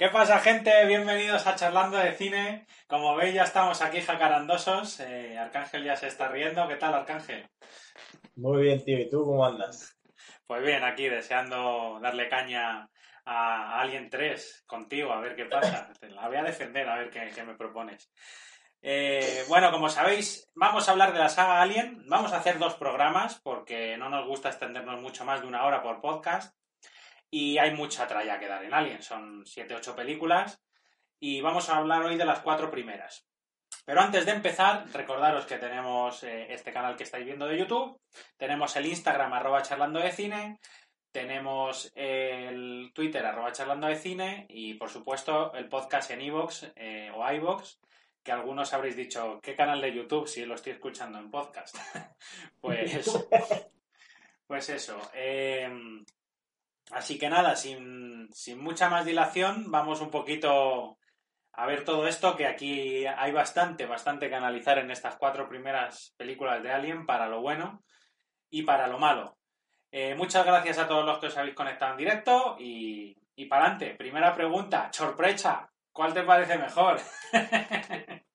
¿Qué pasa, gente? Bienvenidos a Charlando de Cine. Como veis, ya estamos aquí jacarandosos. Eh, Arcángel ya se está riendo. ¿Qué tal, Arcángel? Muy bien, tío. ¿Y tú cómo andas? Pues bien, aquí deseando darle caña a Alien 3 contigo, a ver qué pasa. Te la voy a defender, a ver qué, qué me propones. Eh, bueno, como sabéis, vamos a hablar de la saga Alien. Vamos a hacer dos programas porque no nos gusta extendernos mucho más de una hora por podcast. Y hay mucha tralla que dar en Alien. Son 7-8 películas. Y vamos a hablar hoy de las cuatro primeras. Pero antes de empezar, recordaros que tenemos eh, este canal que estáis viendo de YouTube. Tenemos el Instagram arroba charlando de cine. Tenemos el Twitter arroba charlando de cine. Y por supuesto el podcast en iVoox eh, o iVoox. Que algunos habréis dicho, ¿qué canal de YouTube si lo estoy escuchando en podcast? pues, pues eso. Eh, Así que nada, sin, sin, mucha más dilación, vamos un poquito a ver todo esto, que aquí hay bastante, bastante que analizar en estas cuatro primeras películas de Alien, para lo bueno y para lo malo. Eh, muchas gracias a todos los que os habéis conectado en directo y, y para adelante. Primera pregunta, sorpresa, ¿cuál te parece mejor?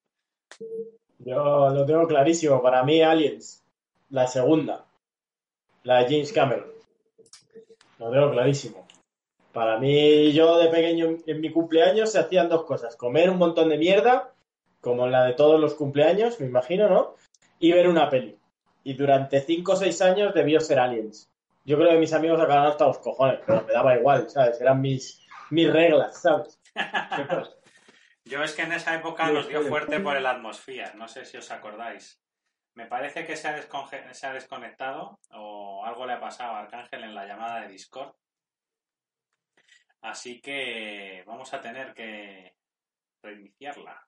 Yo lo tengo clarísimo, para mí Aliens, la segunda, la de James Cameron. Lo tengo clarísimo. Para mí, yo de pequeño en mi cumpleaños se hacían dos cosas. Comer un montón de mierda, como la de todos los cumpleaños, me imagino, ¿no? Y ver una peli. Y durante cinco o seis años debió ser Aliens. Yo creo que mis amigos acabaron hasta los cojones, pero me daba igual, ¿sabes? Eran mis, mis reglas, ¿sabes? yo es que en esa época nos dio fuerte por el atmósfera, no sé si os acordáis. Me parece que se ha, desconectado o algo le ha pasado a Arcángel en la llamada de Discord. Así que vamos a tener que reiniciarla.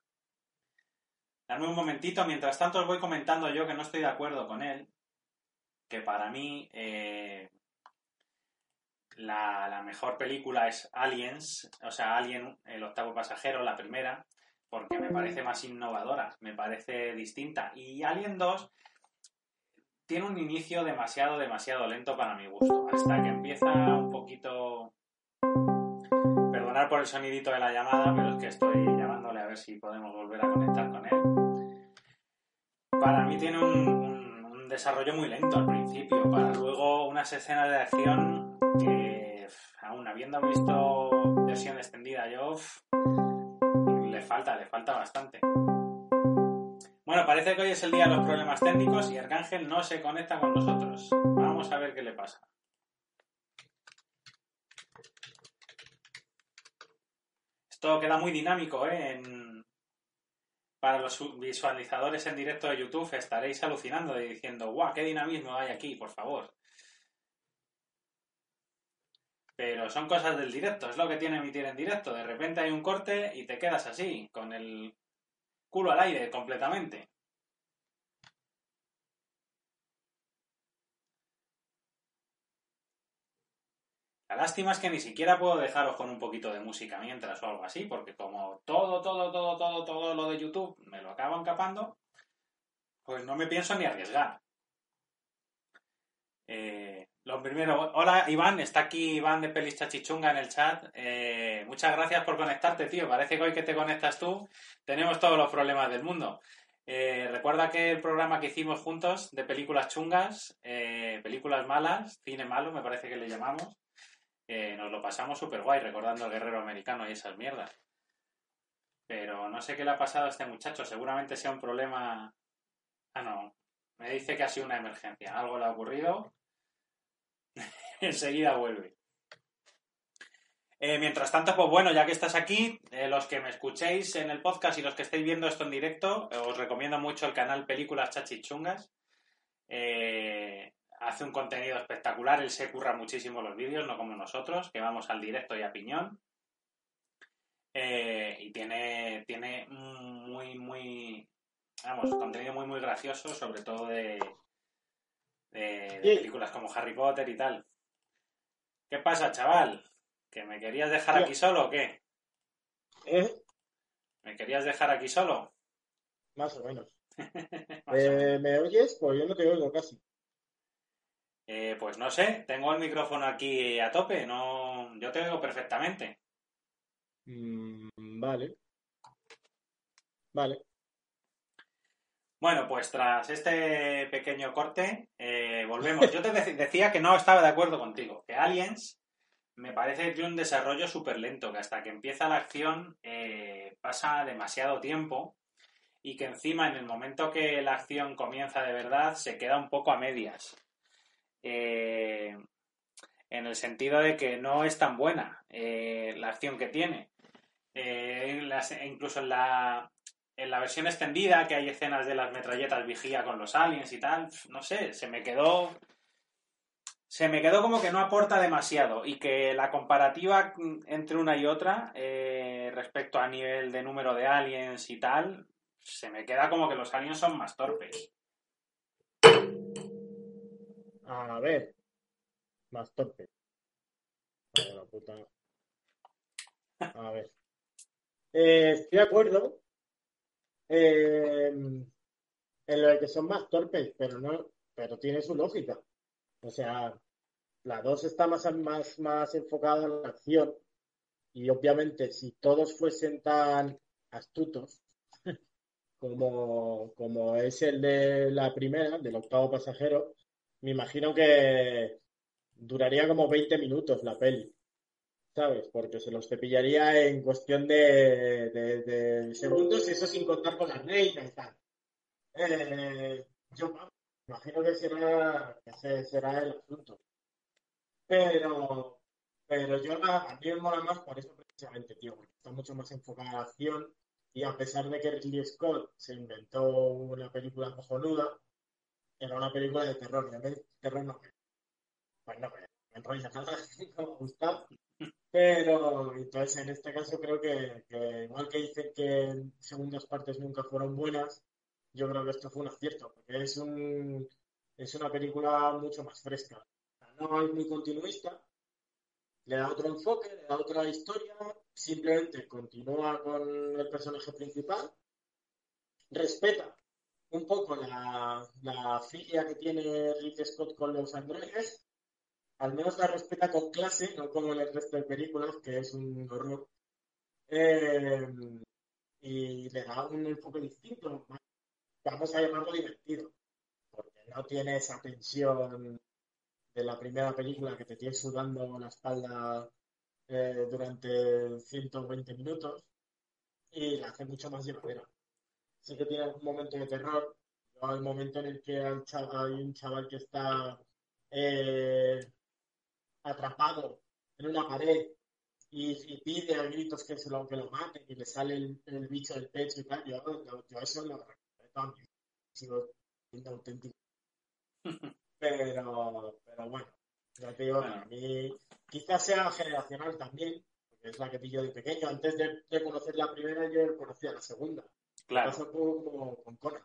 Dame un momentito. Mientras tanto os voy comentando yo que no estoy de acuerdo con él. Que para mí eh, la mejor película es Aliens. O sea, Alien, el octavo pasajero, la primera porque me parece más innovadora, me parece distinta. Y Alien 2 tiene un inicio demasiado, demasiado lento para mi gusto, hasta que empieza un poquito... Perdonar por el sonidito de la llamada, pero es que estoy llamándole a ver si podemos volver a conectar con él. Para mí tiene un, desarrollo muy lento al principio, para luego unas escenas de acción que, aún habiendo visto versión extendida yo, le falta, le falta bastante. Bueno, parece que hoy es el día de los problemas técnicos y Arcángel no se conecta con nosotros. Vamos a ver qué le pasa. Esto queda muy dinámico, ¿eh? En... Para los visualizadores en directo de YouTube estaréis alucinando y diciendo, ¡guau! ¡Qué dinamismo hay aquí, por favor! Pero son cosas del directo, es lo que tiene emitir en directo. De repente hay un corte y te quedas así, con el culo al aire completamente. La lástima es que ni siquiera puedo dejaros con un poquito de música mientras o algo así, porque como todo, todo, todo, todo, todo lo de YouTube me lo acaban capando, pues no me pienso ni arriesgar. Eh, lo primero, hola Iván, está aquí Iván de Pelis Chachichunga en el chat. Eh, muchas gracias por conectarte, tío. Parece que hoy que te conectas tú tenemos todos los problemas del mundo. Eh, recuerda que el programa que hicimos juntos de películas chungas, eh, películas malas, cine malo, me parece que le llamamos, nos lo pasamos súper guay recordando al guerrero americano y esas mierdas. Pero no sé qué le ha pasado a este muchacho, seguramente sea un problema... Ah, no, me dice que ha sido una emergencia, algo le ha ocurrido enseguida vuelve. Eh, mientras tanto, pues bueno, ya que estás aquí, eh, los que me escuchéis en el podcast y los que estéis viendo esto en directo, os recomiendo mucho el canal Películas Chachichungas. Eh, hace un contenido espectacular, él se curra muchísimo los vídeos, no como nosotros, que vamos al directo y a piñón. y tiene, tiene muy, muy, vamos, contenido muy, muy gracioso, sobre todo de, de películas como Harry Potter y tal. ¿Qué pasa, chaval? ¿Que me querías dejar aquí solo o qué? ¿Eh? ¿Me querías dejar aquí solo? Más o menos. Eh, ¿Me oyes? Pues yo no te oigo casi. Eh, pues no sé, tengo el micrófono aquí a tope, no, yo te oigo perfectamente. Mm, vale. Vale. Bueno, pues tras este pequeño corte, eh, volvemos. Yo te decía que no estaba de acuerdo contigo, que Aliens me parece que tiene un desarrollo súper lento, que hasta que empieza la acción eh, pasa demasiado tiempo y que encima en el momento que la acción comienza de verdad se queda un poco a medias. Eh, en el sentido de que no es tan buena la acción que tiene. incluso en la, en la versión extendida, que hay escenas de las metralletas vigía con los aliens y tal, no sé, se me quedó. Se me quedó como que no aporta demasiado y que la comparativa entre una y otra, eh, respecto a nivel de número de aliens y tal, se me queda como que los aliens son más torpes. A ver, más torpes. A ver. Eh, estoy de acuerdo eh, en lo que son más torpes, pero no, pero tiene su lógica. O sea, la 2 está más, más, más enfocada en la acción. Y obviamente, si todos fuesen tan astutos como, como es el de la primera, del octavo pasajero, me imagino que duraría como 20 minutos la peli. ¿Sabes? Porque se los cepillaría en cuestión de, segundos, eso sin contar con la reina y tal. Eh, yo imagino que será, que será el asunto. Pero, pero yo a mí me mola más por eso precisamente, tío, porque está mucho más enfocada en la acción y a pesar de que Ridley Scott se inventó una película cojonuda, era una película de terror y a mí terror no me, pues no me, enrolla como Gustavo pero entonces en este caso creo que, igual que dicen que segundas partes nunca fueron buenas, yo creo que esto fue un acierto, porque es, un, es una película mucho más fresca. No es muy continuista, le da otro enfoque, le da otra historia, simplemente continúa con el personaje principal, respeta un poco la, la filia que tiene Rick Scott con los androides, al menos la respeta con clase, no como en el resto de películas, que es un horror. Eh, y le da un enfoque distinto, vamos a llamarlo divertido, porque no tiene esa tensión de la primera película que te tiene sudando la espalda eh, durante 120 minutos y la hace mucho más llevadera. Sí que tiene un momento de terror, un momento en el que hay, un chaval que está eh, atrapado en una pared y, pide a gritos que se lo, que lo maten y le sale el, bicho del pecho y tal, yo, eso lo respeto sigo siendo auténtico. Pero, pero bueno, ya te digo, a mí quizás sea generacional también, porque es la que pillo de pequeño. Antes de, conocer la primera, yo conocía la segunda. Claro. Eso como con Conan.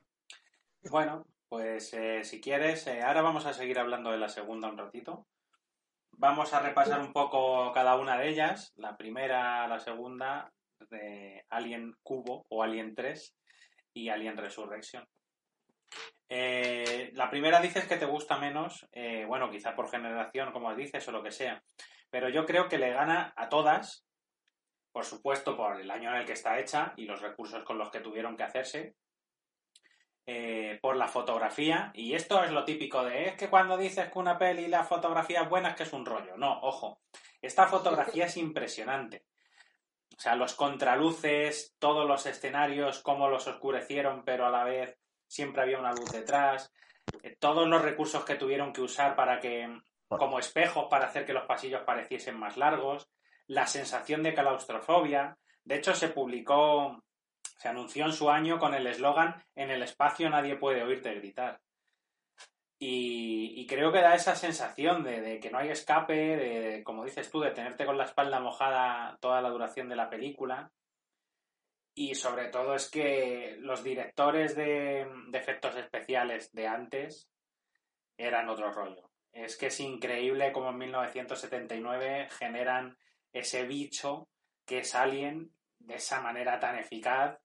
Bueno, pues eh, si quieres, eh, ahora vamos a seguir hablando de la segunda un ratito. Vamos a repasar un poco cada una de ellas. La primera, la segunda, de Alien Cubo o Alien 3 y Alien Resurrection. Eh, la primera dices que te gusta menos, eh, bueno, quizá por generación, como dices, o lo que sea, pero yo creo que le gana a todas, por supuesto, por el año en el que está hecha y los recursos con los que tuvieron que hacerse, eh, por la fotografía. Y esto es lo típico de, es que cuando dices que una peli la fotografía es buena es que es un rollo. No, ojo, esta fotografía es impresionante. O sea, los contraluces, todos los escenarios, cómo los oscurecieron, pero a la vez siempre había una luz detrás. Eh, todos los recursos que tuvieron que usar para que, como espejos, para hacer que los pasillos pareciesen más largos. la sensación de claustrofobia. De hecho, se publicó, se anunció en su año con el eslogan En el espacio nadie puede oírte gritar. Y, creo que da esa sensación de, que no hay escape, de, como dices tú, de tenerte con la espalda mojada toda la duración de la película. Y sobre todo es que los directores de, efectos especiales de antes eran otro rollo. Es que es increíble cómo en 1979 generan ese bicho que es Alien de esa manera tan eficaz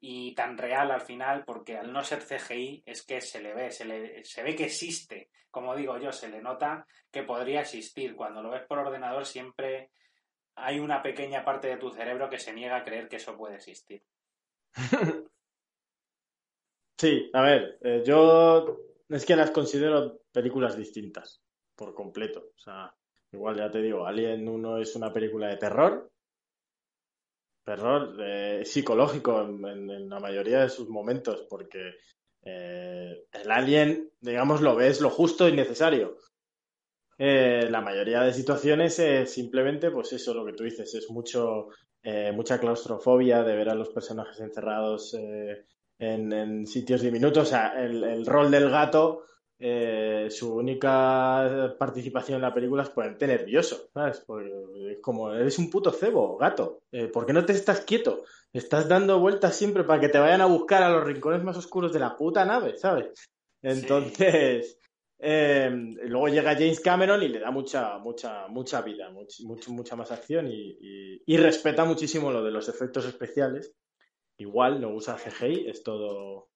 y tan real al final, porque al no ser CGI es que se le ve, se, le, se ve que existe. Como digo yo, se le nota que podría existir. Cuando lo ves por ordenador siempre hay una pequeña parte de tu cerebro que se niega a creer que eso puede existir. Sí, a ver, eh, yo es que las considero películas distintas, por completo. O sea, igual ya te digo, Alien 1 es una película de terror, terror eh, psicológico en, la mayoría de sus momentos, porque eh, el Alien, digamos, lo ves lo justo y necesario. Eh, la mayoría de situaciones es simplemente, pues eso, lo que tú dices, es mucho, mucha claustrofobia de ver a los personajes encerrados en, sitios diminutos. O sea, el, rol del gato, eh, su única participación en la película es ponerte nervioso, ¿sabes? Porque es como, eres un puto cebo, gato. Eh, ¿Por qué no te estás quieto? Estás dando vueltas siempre para que te vayan a buscar a los rincones más oscuros de la puta nave, ¿sabes? Entonces, em, luego llega James Cameron y le da mucha, mucha, mucha vida, mucha más acción y, respeta muchísimo lo de los efectos especiales igual, no usa CGI, es todo,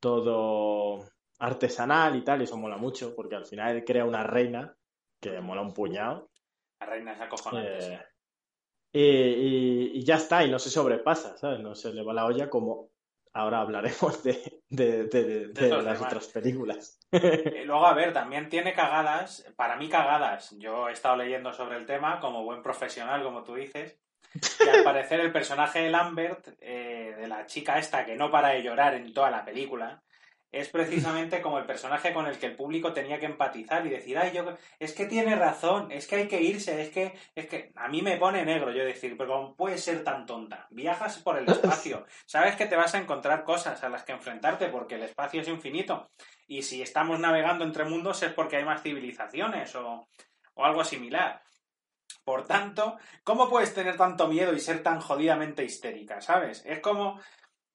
todo artesanal y tal, y eso mola mucho, porque al final él crea una reina que mola un puñado. La reina es acojonante, eh, y, ya está, y no se sobrepasa, ¿sabes? No se le va la olla como ahora hablaremos de, de, las otras películas. Y luego, a ver, también tiene cagadas, para mí cagadas. Yo he estado leyendo sobre el tema como buen profesional, como tú dices, y al parecer el personaje de Lambert, eh, de la chica esta que no para de llorar en toda la película, es precisamente como el personaje con el que el público tenía que empatizar y decir, ay, yo, es que tiene razón, es que hay que irse, es que, es que a mí me pone negro yo decir, pero ¿cómo puedes ser tan tonta? Viajas por el espacio, sabes que te vas a encontrar cosas a las que enfrentarte porque el espacio es infinito y si estamos navegando entre mundos es porque hay más civilizaciones o, o algo similar. Por tanto, ¿cómo puedes tener tanto miedo y ser tan jodidamente histérica? ¿Sabes? Es como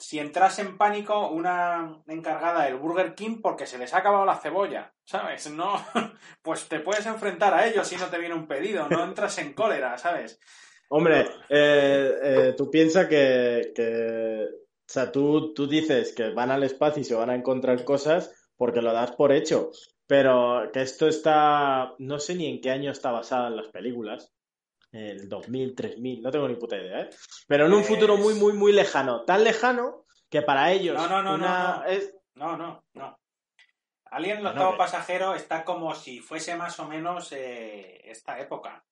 si entras en pánico una encargada del Burger King porque se les ha acabado la cebolla, ¿sabes? No, pues te puedes enfrentar a ellos si no te viene un pedido, no entras en cólera, ¿sabes? Hombre, eh, eh, tú piensas que, que, o sea, tú, tú dices que van al espacio y se van a encontrar cosas porque lo das por hecho, pero que esto está, no sé ni en qué año está basada en las películas, el 2000, 3000, no tengo ni puta idea, ¿eh? Pero en un futuro muy, muy, muy lejano. Tan lejano que para ellos. No, no, no, no. No, no, no. Alien, el octavo pasajero, está como si fuese más o menos eh, esta época.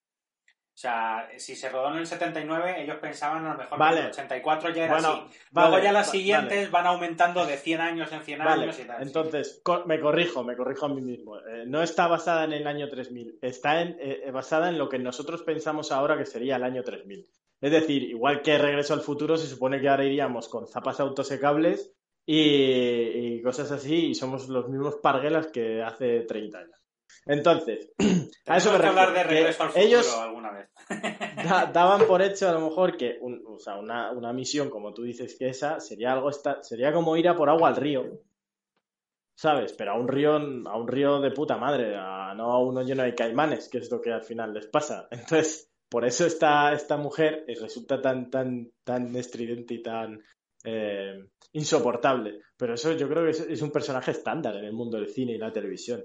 O sea, si se rodó en el 79, ellos pensaban a lo mejor que en el 84 ya era así. Luego ya las siguientes van aumentando de 100 años en 100 años y tal. Entonces, me corrijo, me corrijo a mí mismo. Eh, no está basada en el año 3000, está en, eh, basada en lo que nosotros pensamos ahora que sería el año 3000. Es decir, igual que Regreso al Futuro, se supone que ahora iríamos con zapas autosecables y, y cosas así, y somos los mismos parguelas que hace 30 años. Entonces, a eso me hablar de regreso al futuro ellos alguna vez. daban por hecho a lo mejor que o sea, una, una, misión, como tú dices que esa, sería algo esta, sería como ir a por agua al río. ¿Sabes? Pero a un río, a un río de puta madre, no a uno lleno de caimanes, que es lo que al final les pasa. Entonces, por eso esta, esta mujer resulta tan, tan, tan estridente y tan eh, insoportable. Pero eso yo creo que es un personaje estándar en el mundo del cine y la televisión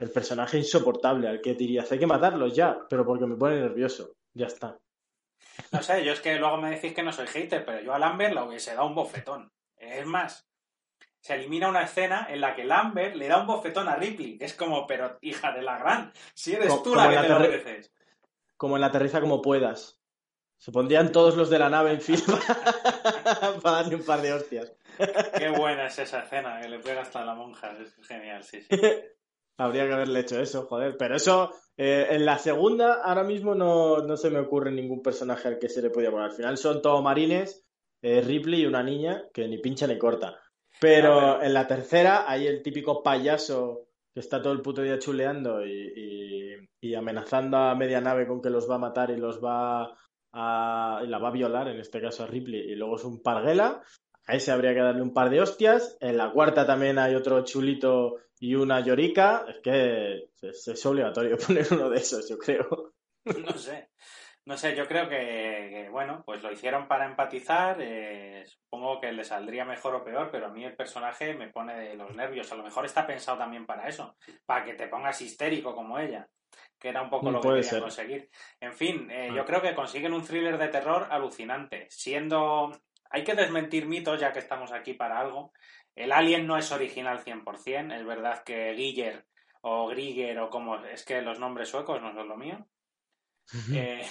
el personaje insoportable al que dirías, hay que matarlos ya, pero porque me pone nervioso. Ya está. No sé, yo es que luego me decís que no soy hater, pero yo a Lambert lo hubiese dado un bofetón. Es más, se elimina una escena en la que Lambert le da un bofetón a Ripley. Es como, pero hija de la gran, si eres tú la que te lo mereces. Como en la aterriza como puedas. Se pondrían todos los de la nave en fila para darle un par de hostias. Qué buena es esa escena, que le pega hasta la monja. Es genial, sí, sí. Habría que haberle hecho eso, joder. Pero eso, eh, en la segunda, ahora mismo no, no, se me ocurre ningún personaje al que se le podía poner. Al final son todos marines, eh, Ripley y una niña que ni pincha ni corta. Pero, en la tercera hay el típico payaso que está todo el puto día chuleando y, y, amenazando a media nave con que los va a matar y los va a, y la va a violar, en este caso a Ripley, y luego es un parguela. A ese habría que darle un par de hostias. En la cuarta también hay otro chulito y una llorica. Es que es, obligatorio poner uno de esos, yo creo. No sé. No sé, yo creo que, bueno, pues lo hicieron para empatizar. Eh, supongo que le saldría mejor o peor, pero a mí el personaje me pone de los nervios. A lo mejor está pensado también para eso, para que te pongas histérico como ella, que era un poco mm, lo que quería conseguir. En fin, eh, yo ah. creo que consiguen un thriller de terror alucinante, siendo hay que desmentir mitos, ya que estamos aquí para algo. El Alien no es original 100%, es verdad que Giger o Grieger o como es que los nombres suecos no son lo mío. Eh,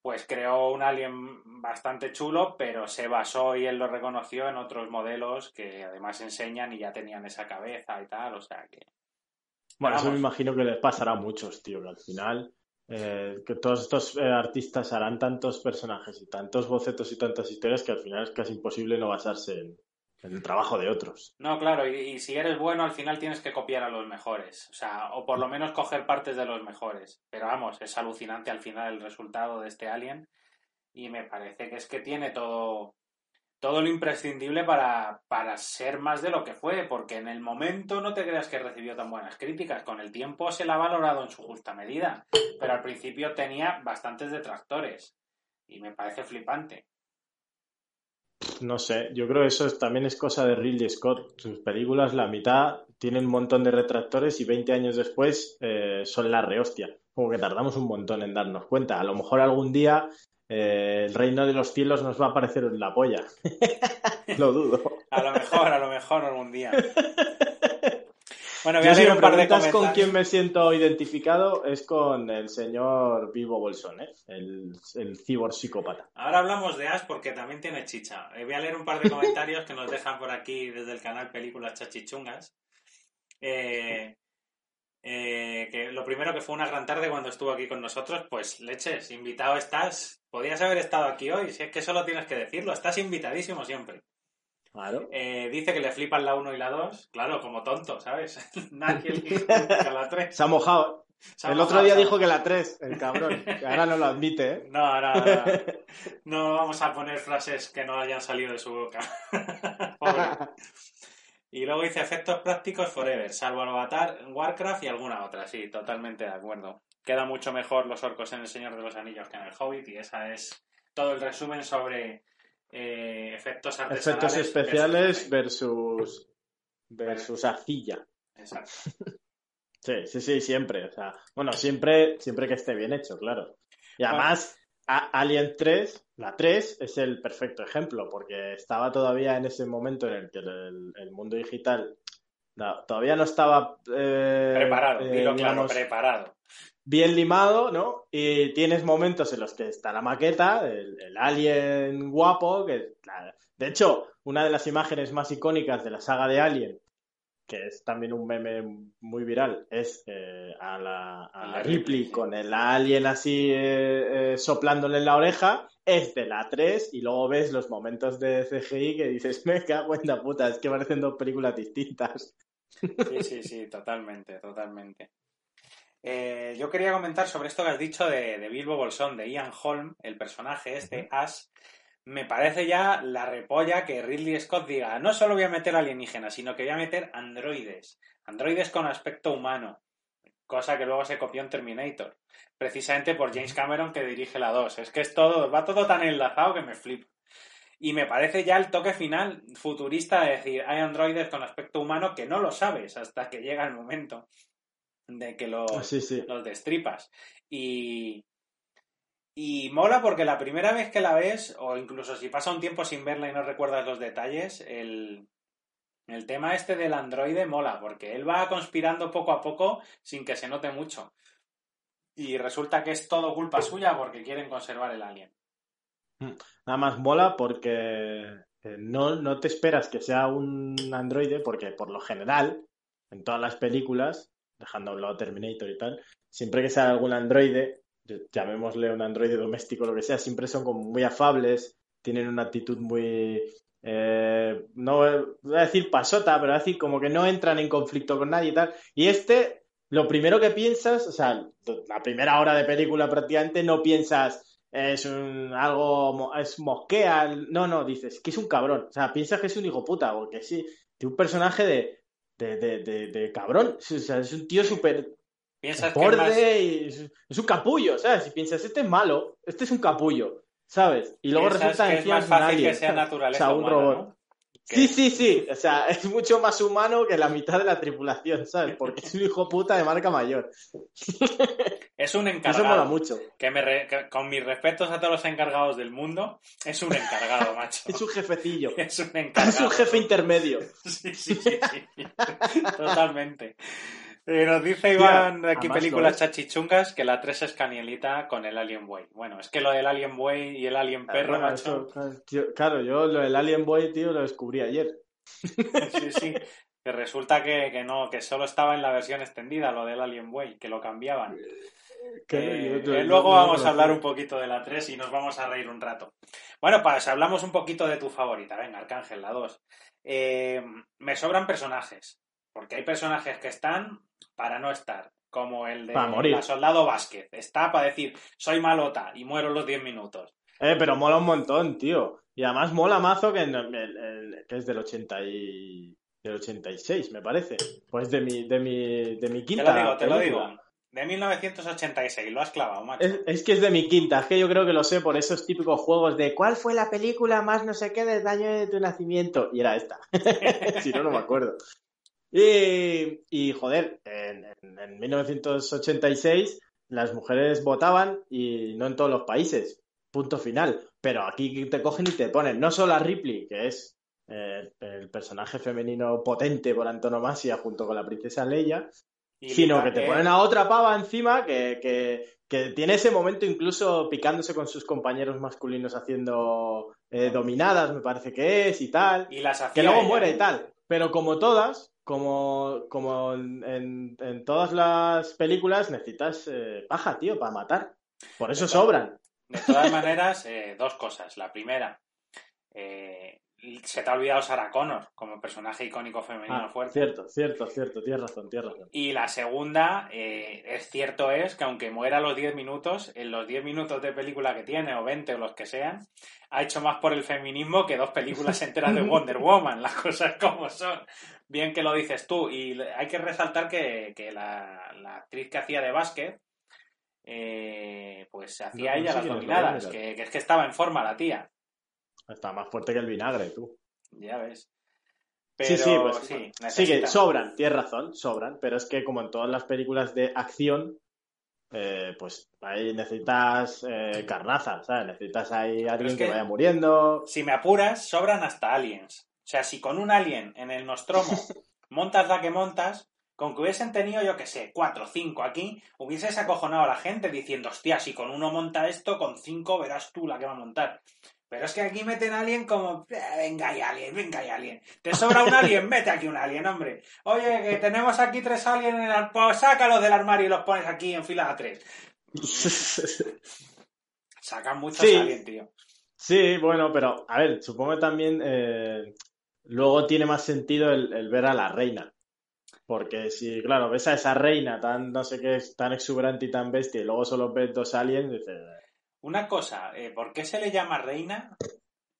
pues creó un Alien bastante chulo, pero se basó y él lo reconoció en otros modelos que además enseñan y ya tenían esa cabeza y tal, o sea que... Bueno, eso me imagino que les pasará a muchos, tío, que al final eh, que todos estos eh, artistas harán tantos personajes y tantos bocetos y tantas historias que al final es casi imposible no basarse en, el trabajo de otros. No, claro, y, si eres bueno al final tienes que copiar a los mejores, o sea, o por lo menos coger partes de los mejores. Pero vamos, es alucinante al final el resultado de este Alien y me parece que es que tiene todo todo lo imprescindible para, para, ser más de lo que fue, porque en el momento no te creas que recibió tan buenas críticas, con el tiempo se la ha valorado en su justa medida, pero al principio tenía bastantes detractores y me parece flipante. No sé, yo creo que eso también es cosa de Ridley Scott. Sus películas, la mitad, tienen un montón de retractores y 20 años después eh, son la rehostia. Como que tardamos un montón en darnos cuenta. A lo mejor algún día eh, el reino de los cielos nos va a aparecer en la polla. lo dudo. a lo mejor, a lo mejor algún día. Bueno, voy a leer un par de comentarios. con quién me siento identificado es con el señor Vivo Bolsón, ¿eh? el, el cibor psicópata. Ahora hablamos de Ash porque también tiene chicha. Eh, voy a leer un par de comentarios que nos dejan por aquí desde el canal Películas Chachichungas. Eh, eh, que lo primero que fue una gran tarde cuando estuvo aquí con nosotros, pues leches, invitado estás. Podías haber estado aquí hoy, si es que solo tienes que decirlo, estás invitadísimo siempre. Claro. Eh, dice que le flipan la 1 y la 2, claro, como tonto, ¿sabes? Nadie que la 3. Se ha mojado. el otro día dijo que la 3, el cabrón, que ahora no lo admite, ¿eh? No, no, no. No vamos a poner frases que no hayan salido de su boca. Pobre. Y luego dice efectos prácticos forever, salvo Avatar, Warcraft y alguna otra. Sí, totalmente de acuerdo. Queda mucho mejor los orcos en El Señor de los Anillos que en El Hobbit y esa es todo el resumen sobre eh, efectos Efectos especiales versus versus arcilla. Exacto. Sí, sí, sí, siempre. O sea, bueno, siempre, siempre que esté bien hecho, claro. Y además, Alien 3, la 3, es el perfecto ejemplo, porque estaba todavía en ese momento en el que el, mundo digital todavía no estaba eh, preparado, eh, preparado. Bien limado, ¿no? Y tienes momentos en los que está la maqueta, el, alien guapo, que de hecho, una de las imágenes más icónicas de la saga de Alien que es también un meme muy viral, es eh, a, la, Ripley con el alien así eh, eh, soplándole en la oreja, es de la 3 y luego ves los momentos de CGI que dices, me cago en la puta, es que parecen dos películas distintas. Sí, sí, sí, totalmente, totalmente. yo quería comentar sobre esto que has dicho de, de Bilbo Bolsón, de Ian Holm, el personaje este, Ash, me parece ya la repolla que Ridley Scott diga, no solo voy a meter alienígenas, sino que voy a meter androides, androides con aspecto humano, cosa que luego se copió en Terminator, precisamente por James Cameron que dirige la 2. Es que es todo, va todo tan enlazado que me flipo. Y me parece ya el toque final futurista de decir, hay androides con aspecto humano que no lo sabes hasta que llega el momento de que los, los destripas. Y, y mola porque la primera vez que la ves, o incluso si pasa un tiempo sin verla y no recuerdas los detalles, el, el tema este del androide mola, porque él va conspirando poco a poco sin que se note mucho. Y resulta que es todo culpa suya porque quieren conservar el alien. Mm, nada más mola porque eh, no, no te esperas que sea un androide, porque por lo general, en todas las películas, dejando a un lado Terminator y tal, siempre que sale algún androide, llamémosle un androide doméstico lo que sea, siempre son como muy afables, tienen una actitud muy, eh, no voy a decir pasota, pero voy decir como que no entran en conflicto con nadie y tal. Y este, lo primero que piensas, o sea, la primera hora de película prácticamente no piensas es un algo, es mosquea, no, no, dices que es un cabrón, o sea, piensas que es un hijo puta, porque sí, de un personaje de, de, de, de, cabrón, o sea, es un tío súper Piensas borde y es, un capullo, ¿sabes? Si piensas, este es malo, este es un capullo, ¿sabes? Y luego resulta que es más fácil que sea naturaleza o sea, un robot. Sí, sí, sí. O sea, es mucho más humano que la mitad de la tripulación, ¿sabes? Porque es un hijo puta de marca mayor. Es un encargado. Eso mola mucho. Que, me con mis respetos a todos los encargados del mundo, es un encargado, macho. es un jefecillo. Es un encargado. Es un jefe intermedio. sí, sí, sí. sí. Totalmente. Eh, nos dice Iván aquí películas chachichungas que la 3 es canielita con el Alien Boy. Bueno, es que lo del Alien Boy y el Alien Perro, macho. claro, yo lo del Alien Boy, tío, lo descubrí ayer. sí, sí. Que resulta que, que, no, que solo estaba en la versión extendida lo del Alien Boy, que lo cambiaban. Eh, luego vamos a hablar un poquito de la 3 y nos vamos a reír un rato. Bueno, pues hablamos un poquito de tu favorita. Venga, Arcángel, la 2. Eh, me sobran personajes. Porque hay personajes que están para no estar, como el de la Soldado Vázquez. Está para decir, soy malota y muero los 10 minutos. Eh, pero mola un montón, tío. Y además mola mazo que, que es del 80 y... del 86, me parece. Pues de mi, de mi, de mi quinta. Te lo digo, te lo digo. De 1986, lo has clavado, macho. Es, que es de mi quinta, es que yo creo que lo sé por esos típicos juegos de ¿cuál fue la película más no sé qué del año de tu nacimiento? Y era esta. si no, no me acuerdo. Y, joder, en, 1986 las mujeres votaban y no en todos los países. Punto final. Pero aquí te cogen y te ponen no solo a Ripley, que es eh, el personaje femenino potente por antonomasia junto con la princesa Leia, sino que te ponen a otra pava encima que, que, tiene ese momento incluso picándose con sus compañeros masculinos haciendo eh, dominadas, me parece que es, y tal. Y las que luego muere y tal. Pero como todas, como, como en, en, todas las películas, necesitas eh, paja, tío, para matar. Por eso sobran. De todas maneras, eh, dos cosas. La primera, eh, se te ha olvidado Sarah Connor como personaje icónico femenino ah, fuerte. Cierto, cierto, cierto, tienes razón, tienes razón. Y la segunda, es cierto es que aunque muera a los 10 minutos, en los 10 minutos de película que tiene, o 20 o los que sean, ha hecho más por el feminismo que dos películas enteras de Wonder Woman, las cosas como son bien que lo dices tú. Y hay que resaltar que, la, actriz que hacía de básquet, eh, pues se hacía ella las dominadas, que, es que estaba en forma la tía. Está más fuerte que el vinagre, tú. Ya ves. sí, sí, pues sí, sí que sobran, tienes razón, sobran, pero es que como en todas las películas de acción, eh, pues ahí necesitas eh, carnaza, ¿sabes? Necesitas ahí alguien que, vaya muriendo. Si me apuras, sobran hasta aliens. O sea, si con un alien en el Nostromo montas la que montas, con que hubiesen tenido, yo qué sé, cuatro o cinco aquí, hubieses acojonado a la gente diciendo, hostia, si con uno monta esto, con cinco verás tú la que va a montar. Pero es que aquí meten a alguien como, eh, venga y alien, venga y alien. Te sobra un alien, mete aquí un alien, hombre. Oye, que tenemos aquí tres aliens en el armario, pues sácalos del armario y los pones aquí en fila a tres. Sacan muchos aliens, tío. Sí, bueno, pero a ver, supongo también eh, luego tiene más sentido el, ver a la reina. Porque si, claro, ves a esa reina tan, no sé qué, tan exuberante y tan bestia, y luego solo ves dos aliens, dices. Una cosa, eh, ¿por qué se le llama reina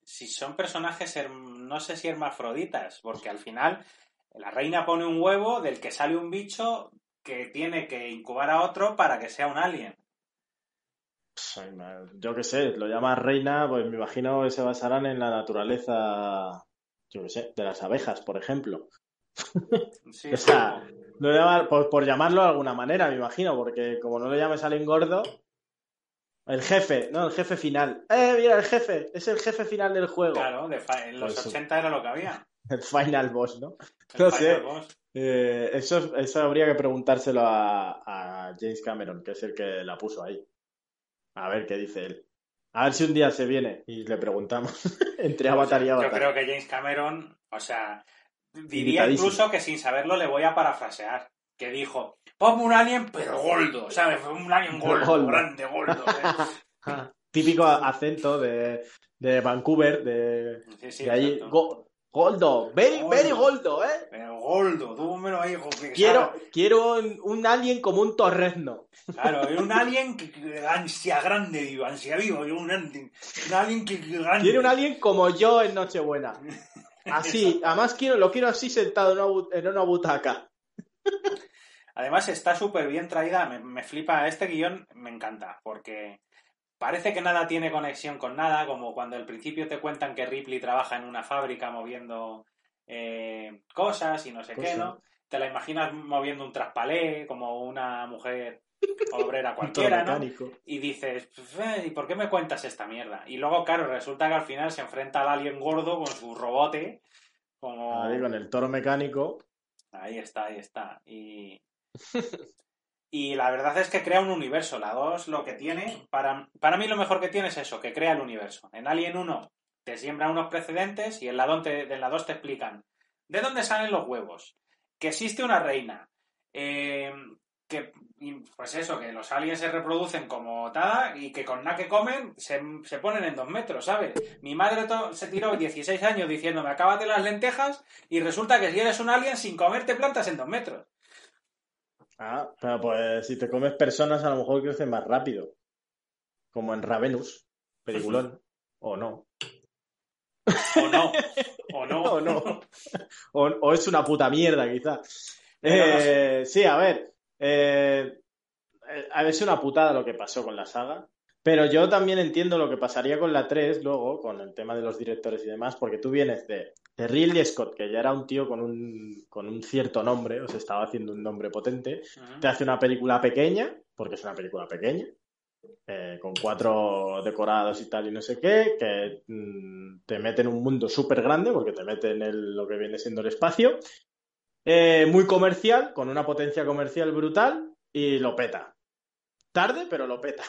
si son personajes, no sé si hermafroditas? Porque al final la reina pone un huevo del que sale un bicho que tiene que incubar a otro para que sea un alien. Yo qué sé, lo llama reina, pues me imagino que se basarán en la naturaleza yo qué sé, de las abejas, por ejemplo. o sea, por, llamarlo de alguna manera, me imagino, porque como no le llames al engordo, el jefe, no, el jefe final. ¡Eh, mira, el jefe! Es el jefe final del juego. Claro, en los 80 pues era lo que había. El final boss, ¿no? no sé. Eh, eso, eso habría que preguntárselo a, a James Cameron, que es el que la puso ahí. A ver qué dice él. A ver si un día se viene y le preguntamos entre Avatar y Avatar. Yo creo que James Cameron, o sea, diría incluso que sin saberlo le voy a parafrasear. que dijo, pongo un alien pero gordo, ¿sabes? Un alien gordo, Gordo. grande, gordo. ¿eh? Típico acento de, de Vancouver, de, Sí, sí, de allí. exacto. Go- Goldo, very, Goldo. very goldo, ¿eh? Pero gordo, tú me lo dijo. que Quiero, sabe- quiero un, alien como un torrezno. Claro, un alien que, que ansia grande, digo, ansia vivo, yo un, alien- un alien que, que grande. Quiero un alien como yo en Nochebuena. Así, además quiero, lo quiero así sentado en una, bu- en una butaca. Además está súper bien traída, me, me flipa, este guion me encanta, porque parece que nada tiene conexión con nada, como cuando al principio te cuentan que Ripley trabaja en una fábrica moviendo eh, cosas y no sé qué. ¿no? Te la imaginas moviendo un traspalé, como una mujer obrera cualquiera, ¿no? Y dices, "Pues, eh, ¿y por qué me cuentas esta mierda? Y luego, claro, resulta que al final se enfrenta al alien gordo con su robote, como... Ahí con el toro mecánico. Ahí está, ahí está. Y, y la verdad es que crea un universo. La 2 lo que tiene, para, para mí lo mejor que tiene es eso, que crea el universo. En Alien 1 te siembra unos precedentes y en la 2 te, en la 2 te explican de dónde salen los huevos, que existe una reina, eh, que pues eso, que los aliens se reproducen como tada y que con nada que comen se, se ponen en dos metros, ¿sabes? Mi madre se tiró 16 años diciéndome acábate las lentejas y resulta que si eres un alien sin comer te plantas en dos metros. Ah, pero pues si te comes personas a lo mejor crecen más rápido. Como en Ravenous, peliculón. O no. O no, o no. O no. O, o es una puta mierda, quizá. No Eh, sí, a ver. eh, eh, a ver, es una putada lo que pasó con la saga. Pero yo también entiendo lo que pasaría con la 3 luego, con el tema de los directores y demás, porque tú vienes de, de Ridley Scott, que ya era un tío con un, con un cierto nombre, o se estaba haciendo un nombre potente, te hace una película pequeña, porque es una película pequeña, eh, con cuatro decorados y tal y no sé qué, que mm, te mete en un mundo súper grande, porque te mete en el- lo que viene siendo el espacio, eh, muy comercial, con una potencia comercial brutal, y lo peta. Tarde, pero lo peta.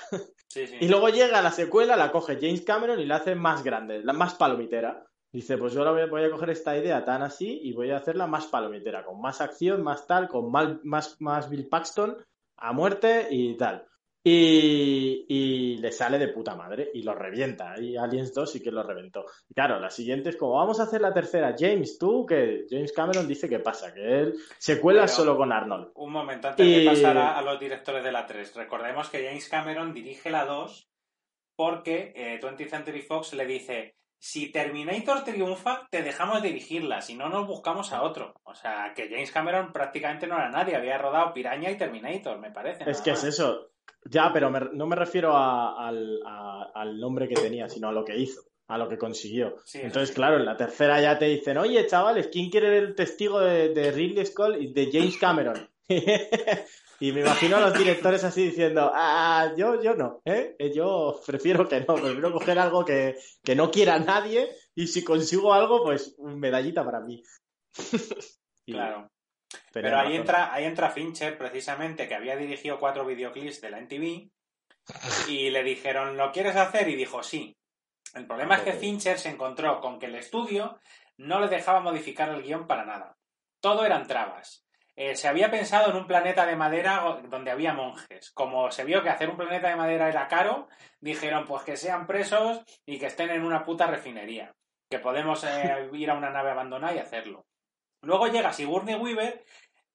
Sí, sí. Y luego llega la secuela, la coge James Cameron y la hace más grande, la más palomitera. Dice, pues yo ahora voy a, voy a coger esta idea tan así y voy a hacerla más palomitera, con más acción, más tal, con mal- más, más Bill Paxton a muerte y tal. Y, y le sale de puta madre y lo revienta. Y Aliens 2 sí que lo reventó. Y claro, la siguiente es como, vamos a hacer la tercera. James, tú, que James Cameron dice que pasa, que él secuela Pero- solo con Arnold. Un momento, antes Y- de pasar a, a los directores de la 3, recordemos que James Cameron dirige la 2 porque eh, 20th Century Fox le dice, si Terminator triunfa, te dejamos dirigirla, si no nos buscamos a otro. O sea, que James Cameron prácticamente no era nadie, había rodado Piraña y Terminator, me parece. Es que más. es eso. Ya, pero me- no me refiero a- al, a- al nombre que tenía, sino a lo que hizo, a lo que consiguió. Sí, Entonces, sí. claro, en la tercera ya te dicen, oye, chavales, ¿quién quiere ver el testigo de, de Ridley Scott y de James Cameron? y me imagino a los directores así diciendo, ah, yo, yo no, ¿eh? Eh, Yo prefiero que no, prefiero coger algo que, que no quiera nadie y si consigo algo, pues medallita para mí. Y Claro. Pero ahí entra, ahí entra Fincher, precisamente, que había dirigido cuatro videoclips de la NTV y le dijeron, ¿lo quieres hacer? Y dijo, sí. El problema es que. Fincher se encontró con que el estudio no le dejaba modificar el guion para nada. Todo eran trabas. Eh, se había pensado en un planeta de madera donde había monjes. Como se vio que hacer un planeta de madera era caro, dijeron pues que sean presos y que estén en una puta refinería. Que podemos eh, ir a una nave abandonada y hacerlo. Luego llega Sigourney Weaver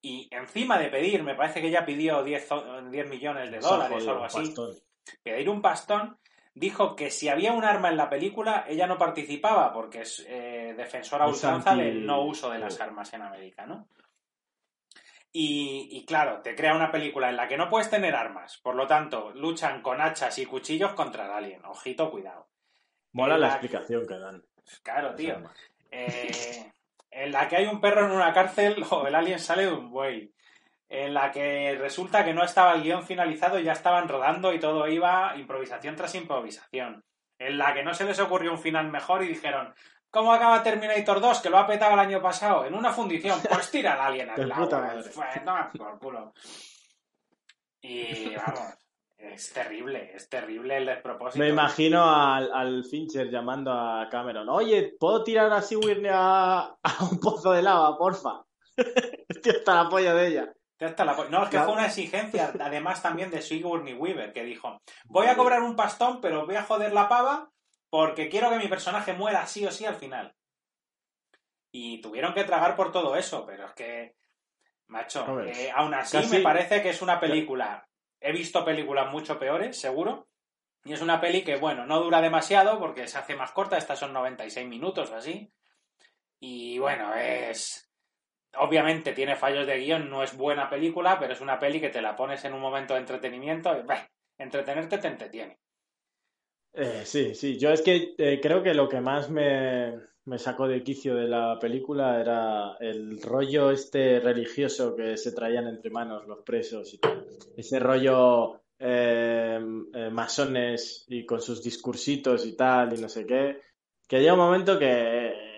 y encima de pedir, me parece que ella pidió 10, zo- 10 millones de dólares o algo así, pastón. pedir un pastón, dijo que si había un arma en la película, ella no participaba porque es eh, defensora ultranza anti- del no uso de las armas en América, ¿no? Y, y claro, te crea una película en la que no puedes tener armas, por lo tanto, luchan con hachas y cuchillos contra el alien. Ojito, cuidado. Mola la la- explicación que dan. Claro, tío. Eh, en la que hay un perro en una cárcel o el alien sale de un buey. En la que resulta que no estaba el guion finalizado y ya estaban rodando y todo iba improvisación tras improvisación. En la que no se les ocurrió un final mejor y dijeron, ¿cómo acaba Terminator 2 que lo ha petado el año pasado? En una fundición, pues tira al alien al madre. Pues, toma por culo. Y vamos, es terrible, es terrible el despropósito. Me imagino al, al Fincher llamando a Cameron. Oye, ¿puedo tirar a Sigourney a, a un pozo de lava, porfa? Estoy hasta la polla de ella. No, es que fue una exigencia, además también de Sigourney Weaver, que dijo, voy a cobrar un pastón, pero voy a joder la pava porque quiero que mi personaje muera sí o sí al final. Y tuvieron que tragar por todo eso, pero es que, macho, eh, aún así me parece que es una película. He visto películas mucho peores, seguro. Y es una peli que, bueno, no dura demasiado porque se hace más corta, estas son 96 minutos o así. Y bueno, es obviamente tiene fallos de guion, no es buena película, pero es una peli que te la pones en un momento de entretenimiento y entretenerte te entretiene. Eh, sí, sí, yo es que eh, creo que lo que más me, sacó de quicio de la película era el rollo este religioso que se traían entre manos los presos y tal. Ese rollo eh, masones y con sus discursitos y tal y no sé qué, que llega un momento que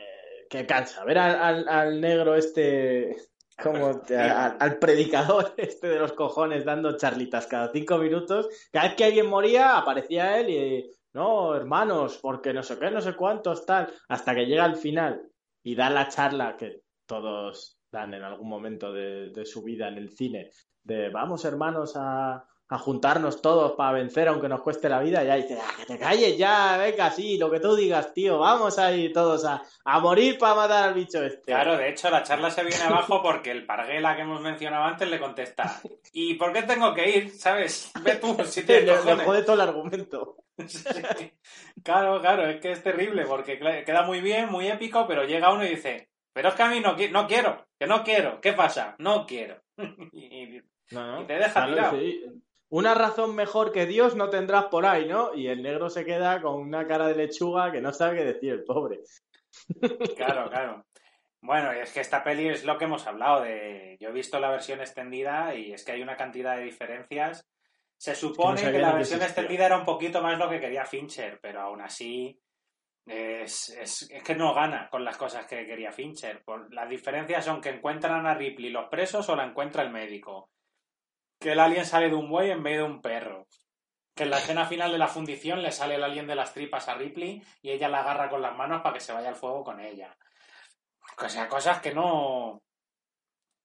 que cansa. Ver al, negro este, como al, predicador este de los cojones dando charlitas cada cinco minutos. Cada vez que alguien moría, aparecía él y, no, hermanos, porque no sé qué, no sé cuántos, tal. Hasta que llega al final y da la charla que todos dan en algún momento de su vida en el cine. De vamos, hermanos, a, a juntarnos todos para vencer aunque nos cueste la vida, ya dice, ah, que te calles ya, venga, sí, lo que tú digas, tío, vamos ahí todos a, a morir para matar al bicho este. Claro, de hecho la charla se viene abajo porque el parguela que hemos mencionado antes le contesta, ¿y por qué tengo que ir? ¿Sabes? Ve tú, si te le, jode todo el argumento. Claro, claro, es que es terrible porque queda muy bien, muy épico, pero llega uno y dice, pero es que a mí no, no quiero, que no quiero, ¿qué pasa? No quiero. y, te deja tirado una razón mejor que Dios no tendrás por ahí, ¿no? Y el negro se queda con una cara de lechuga que no sabe qué decir el pobre. Claro, claro. Bueno, y es que esta peli es lo que hemos hablado de. Yo he visto la versión extendida y es que hay una cantidad de diferencias. Se supone que, la versión extendida era un poquito más lo que quería Fincher, pero aún así es, es, es, que no gana con las cosas que quería Fincher. las diferencias son que encuentran a Ripley los presos o la encuentra el médico que el alien sale de un buey en vez de un perro. Que en la escena final de la fundición le sale el alien de las tripas a Ripley y ella la agarra con las manos para que se vaya al fuego con ella. O sea, cosas que no.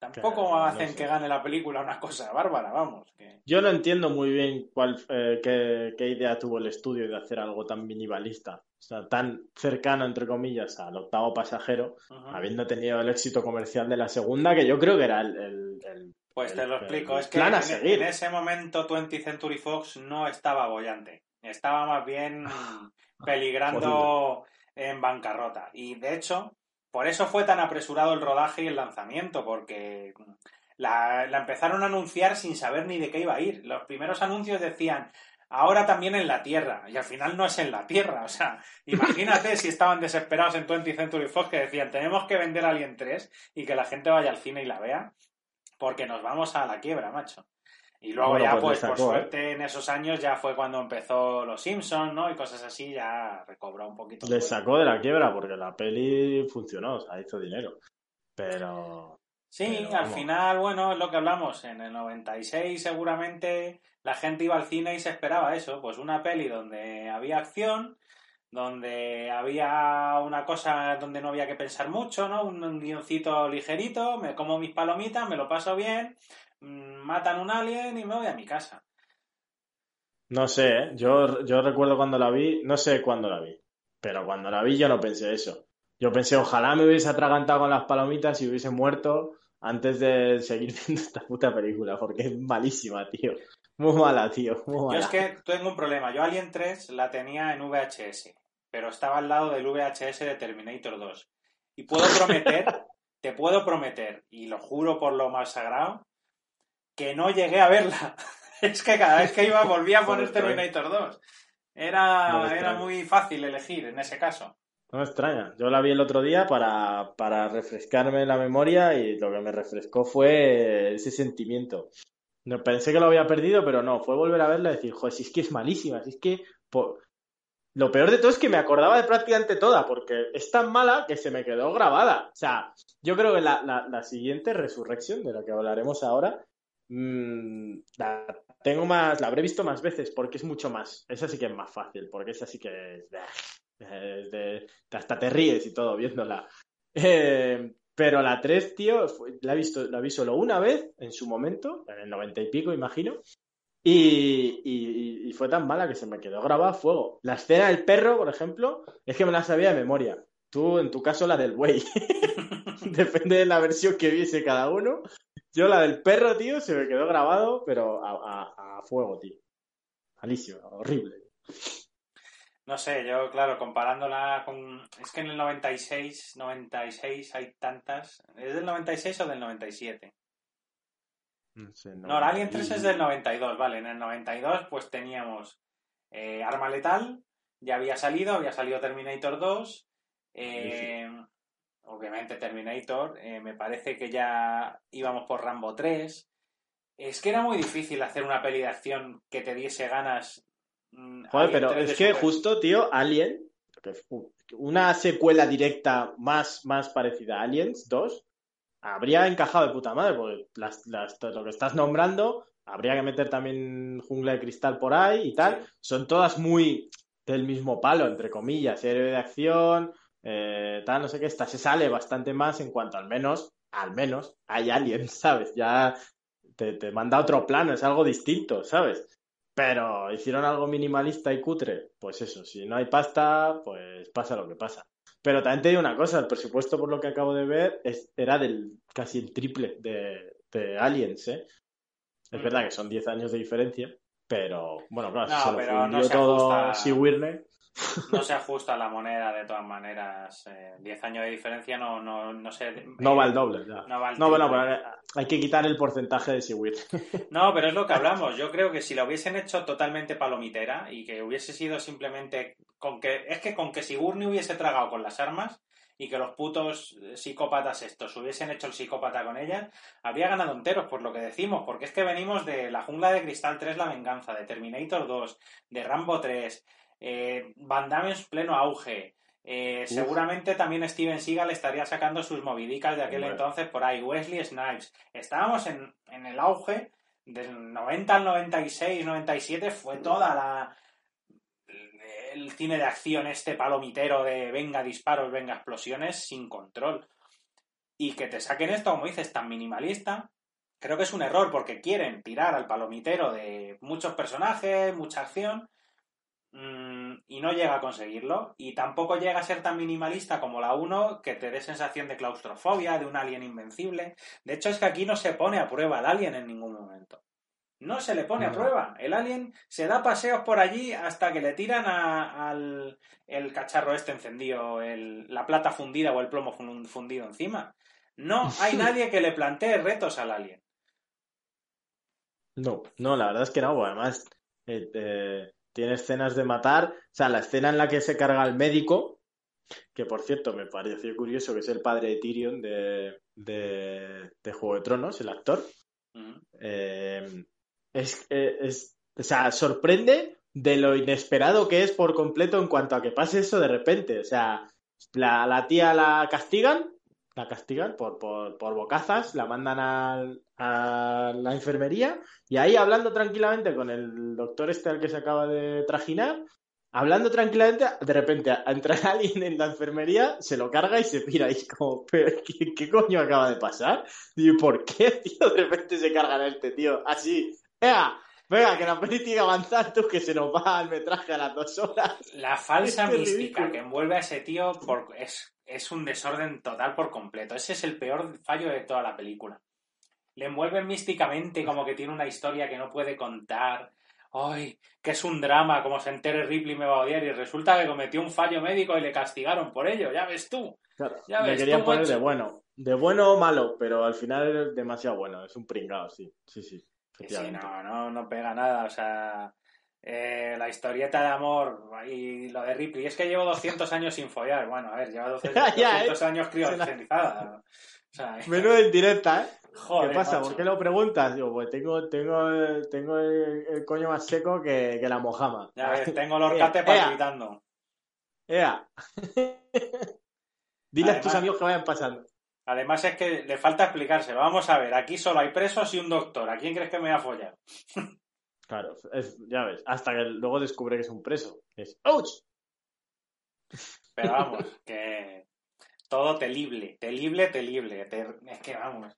Tampoco hacen que gane la película una cosa bárbara, vamos. Yo no entiendo muy bien cuál, eh, qué, idea tuvo el estudio de hacer algo tan minimalista, o sea, tan cercano, entre comillas, al octavo pasajero, habiendo tenido el éxito comercial de la segunda, que yo creo que era el pues te lo explico. Es que en, ese momento 20 Century Fox no estaba bollante. Estaba más bien peligrando en bancarrota. Y de hecho, por eso fue tan apresurado el rodaje y el lanzamiento, porque la, empezaron a anunciar sin saber ni de qué iba a ir. Los primeros anuncios decían, ahora también en la Tierra, y al final no es en la Tierra. O sea, imagínate si estaban desesperados en 20 Century Fox que decían, tenemos que vender Alien 3 y que la gente vaya al cine y la vea porque nos vamos a la quiebra, macho. Y luego ya, pues, pues por ¿eh? suerte, en esos años ya fue cuando empezó Los Simpsons, ¿no? Y cosas así, ya recobró un poquito. Le sacó de la quiebra porque la peli funcionó, o sea, hizo dinero. Pero... Sí, al final, bueno, es lo que hablamos. En el 96 seguramente la gente iba al cine y se esperaba eso, pues una peli donde había acción, donde había una cosa donde no había que pensar mucho, ¿no? Un guioncito ligerito, me como mis palomitas, me lo paso bien, mm, matan un alien y me voy a mi casa. No sé, ¿eh? yo, yo recuerdo cuando la vi, no sé cuándo la vi, pero cuando la vi yo no pensé eso. Yo pensé, ojalá me hubiese atragantado con las palomitas y hubiese muerto antes de seguir viendo esta puta película, porque es malísima, tío. Muy mala, tío. Muy Yo es que tengo un problema. Yo Alien 3 la tenía en VHS, pero estaba al lado del VHS de Terminator 2. Y puedo prometer, te puedo prometer, y lo juro por lo más sagrado, que no llegué a verla. es que cada vez que iba volvía a poner Terminator 2. Era, era muy fácil elegir en ese caso. No me extraña. Yo la vi el otro día para, para refrescarme la memoria y lo que me refrescó fue ese sentimiento. No, pensé que lo había perdido, pero no, fue volver a verla y decir, joder, si es que es malísima, si es que... Lo peor de todo es que me acordaba de prácticamente toda, porque es tan mala que se me quedó grabada. O sea, yo creo que la, la, siguiente Resurrection, de la que hablaremos ahora, mmm, la tengo más, la habré visto más veces, porque es mucho más. Esa sí que es más fácil, porque esa sí que es... de, hasta te ríes y todo viéndola. Eh, Pero la 3, tío, la, he visto, la vi solo una vez en su momento, en el 90 y pico, imagino. Y, fue tan mala que se me quedó grabada a fuego. La escena del perro, por ejemplo, es que me la sabía de memoria. Tú, en tu caso, la del buey. Depende de la versión que viese cada uno. Yo, la del perro, tío, se me quedó grabado, pero a, fuego, tío. Malísimo, horrible. No sé, yo, claro, comparándola con. Es que en el 96, 96 hay tantas. ¿Es del 96 o del 97? No, la Alien 3 es del 92, vale. En el 92 pues teníamos eh, Arma Letal, ya había salido, había salido Terminator 2. Eh, obviamente Terminator, eh, me parece que ya íbamos por Rambo 3. Es que era muy difícil hacer una peli de acción que te diese ganas. Mm, Joder, pero es que justo, tío, Alien, una secuela directa más, más parecida a Aliens 2, habría encajado de puta madre, porque lo que estás nombrando, habría que meter también Jungla de Cristal por ahí y tal. Son todas muy del mismo palo, entre comillas, héroe de acción, eh, tal, no sé qué. Esta se sale bastante más en cuanto al menos, al menos, hay alguien, ¿sabes? Ya te, te manda otro plano, es algo distinto, ¿sabes? Pero hicieron algo minimalista y cutre, pues eso, si no hay pasta, pues pasa lo que pasa. Pero también te digo una cosa, el presupuesto por lo que acabo de ver es, era del casi el triple de, de Aliens, ¿eh? Es verdad que son 10 años de diferencia, pero bueno, claro, se lo fundió no todo Sigourney. No se ajusta la moneda de todas maneras. Eh, diez años de diferencia no, no, no sé. No va el doble, ya. No, va el no bueno, pero hay que quitar el porcentaje de Sigourney. No, pero es lo que hablamos. Yo creo que si lo hubiesen hecho totalmente palomitera y que hubiese sido simplemente con que. Es que con que Sigourney hubiese tragado con las armas y que los putos psicópatas estos hubiesen hecho el psicópata con ellas, habría ganado enteros, por lo que decimos, porque es que venimos de La Jungla de Cristal 3, La Venganza, de Terminator 2, de Rambo 3, eh, Van Damme en pleno auge. Eh, seguramente también Steven Seagal estaría sacando sus movidicas de aquel entonces por ahí. Wesley Snipes. Estábamos en, el auge del 90 al 96, 97. Fue toda la. El cine de acción, este palomitero de venga disparos, venga explosiones, sin control. Y que te saquen esto, como dices, tan minimalista, creo que es un error porque quieren tirar al palomitero de muchos personajes, mucha acción, y no llega a conseguirlo. Y tampoco llega a ser tan minimalista como la 1 que te dé sensación de claustrofobia, de un alien invencible. De hecho, es que aquí no se pone a prueba el alien en ningún momento. No se le pone a prueba. El alien se da paseos por allí hasta que le tiran al el cacharro este encendido, el, la plata fundida o el plomo fundido encima. No hay nadie que le plantee retos al alien. No, no, la verdad es que no. Además, eh, eh, tiene escenas de matar. O sea, la escena en la que se carga al médico, que por cierto me pareció curioso que es el padre de Tyrion de, de, Juego de Tronos, el actor. Eh, es, es, o sea, sorprende de lo inesperado que es por completo en cuanto a que pase eso de repente. O sea, la, la tía la castigan la castigan por, por, bocazas, la mandan a, la enfermería y ahí hablando tranquilamente con el doctor este al que se acaba de trajinar, hablando tranquilamente, de repente entra alguien en la enfermería, se lo carga y se pira y como, ¿qué, coño acaba de pasar? Y ¿por qué, tío? De repente se cargan a este tío, así, ¡Venga! Venga, que la peli tiene que avanzar tú, que se nos va el metraje a las dos horas. La falsa mística que envuelve a ese tío por, es es un desorden total por completo. Ese es el peor fallo de toda la película. Le envuelven místicamente como que tiene una historia que no puede contar. ¡Ay! Que es un drama, como se entere Ripley me va a odiar. Y resulta que cometió un fallo médico y le castigaron por ello. Ya ves tú. ya ves querían poner de bueno. De bueno o malo, pero al final es demasiado bueno. Es un pringado, sí. Sí, sí. Sí, no, no, no pega nada. O sea, eh, la historieta de amor y lo de Ripley. Es que llevo 200 años sin follar. Bueno, a ver, lleva 200, ¿eh? años criogenizada. O Menudo en directa, ¿eh? ¿Qué pasa? ¿Por qué lo preguntas? Digo, pues tengo, tengo, tengo el, coño más seco que, que la mojama. Ya ves, tengo los orcate palpitando. ¡Ea! Dile a tus amigos que vayan pasando. Además es que le falta explicarse. Vamos a ver, aquí solo hay presos y un doctor. ¿A quién crees que me va a follar? Claro, ya ves, hasta que luego descubre que es un preso. Es ¡Ouch! Pero vamos, que, Todo telible, telible, telible. Es que vamos.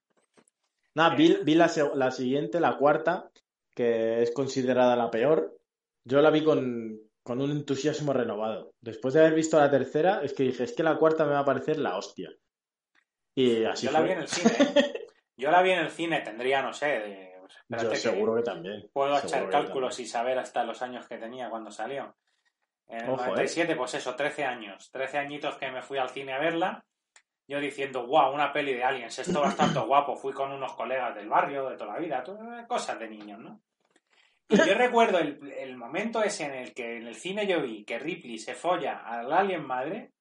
Nada, vi, vi la, la, siguiente, la cuarta, que es considerada la peor. Yo la vi con, con un entusiasmo renovado. Después de haber visto la tercera, es que dije, es que la cuarta me va a parecer la hostia. Y así Yo la vi en el cine. ¿eh? Yo la vi en el cine, tendría, no sé, de... Yo seguro que, también. Puedo echar cálculos y saber hasta los años que tenía cuando salió. En el 97, ¿eh? pues eso, 13 años. 13 añitos que me fui al cine a verla. Yo diciendo, guau, una peli de aliens, esto bastante guapo. Fui con unos colegas del barrio de toda la vida, cosas de niños, ¿no? Y yo recuerdo el, el, momento ese en el que en el cine yo vi que Ripley se folla al alien madre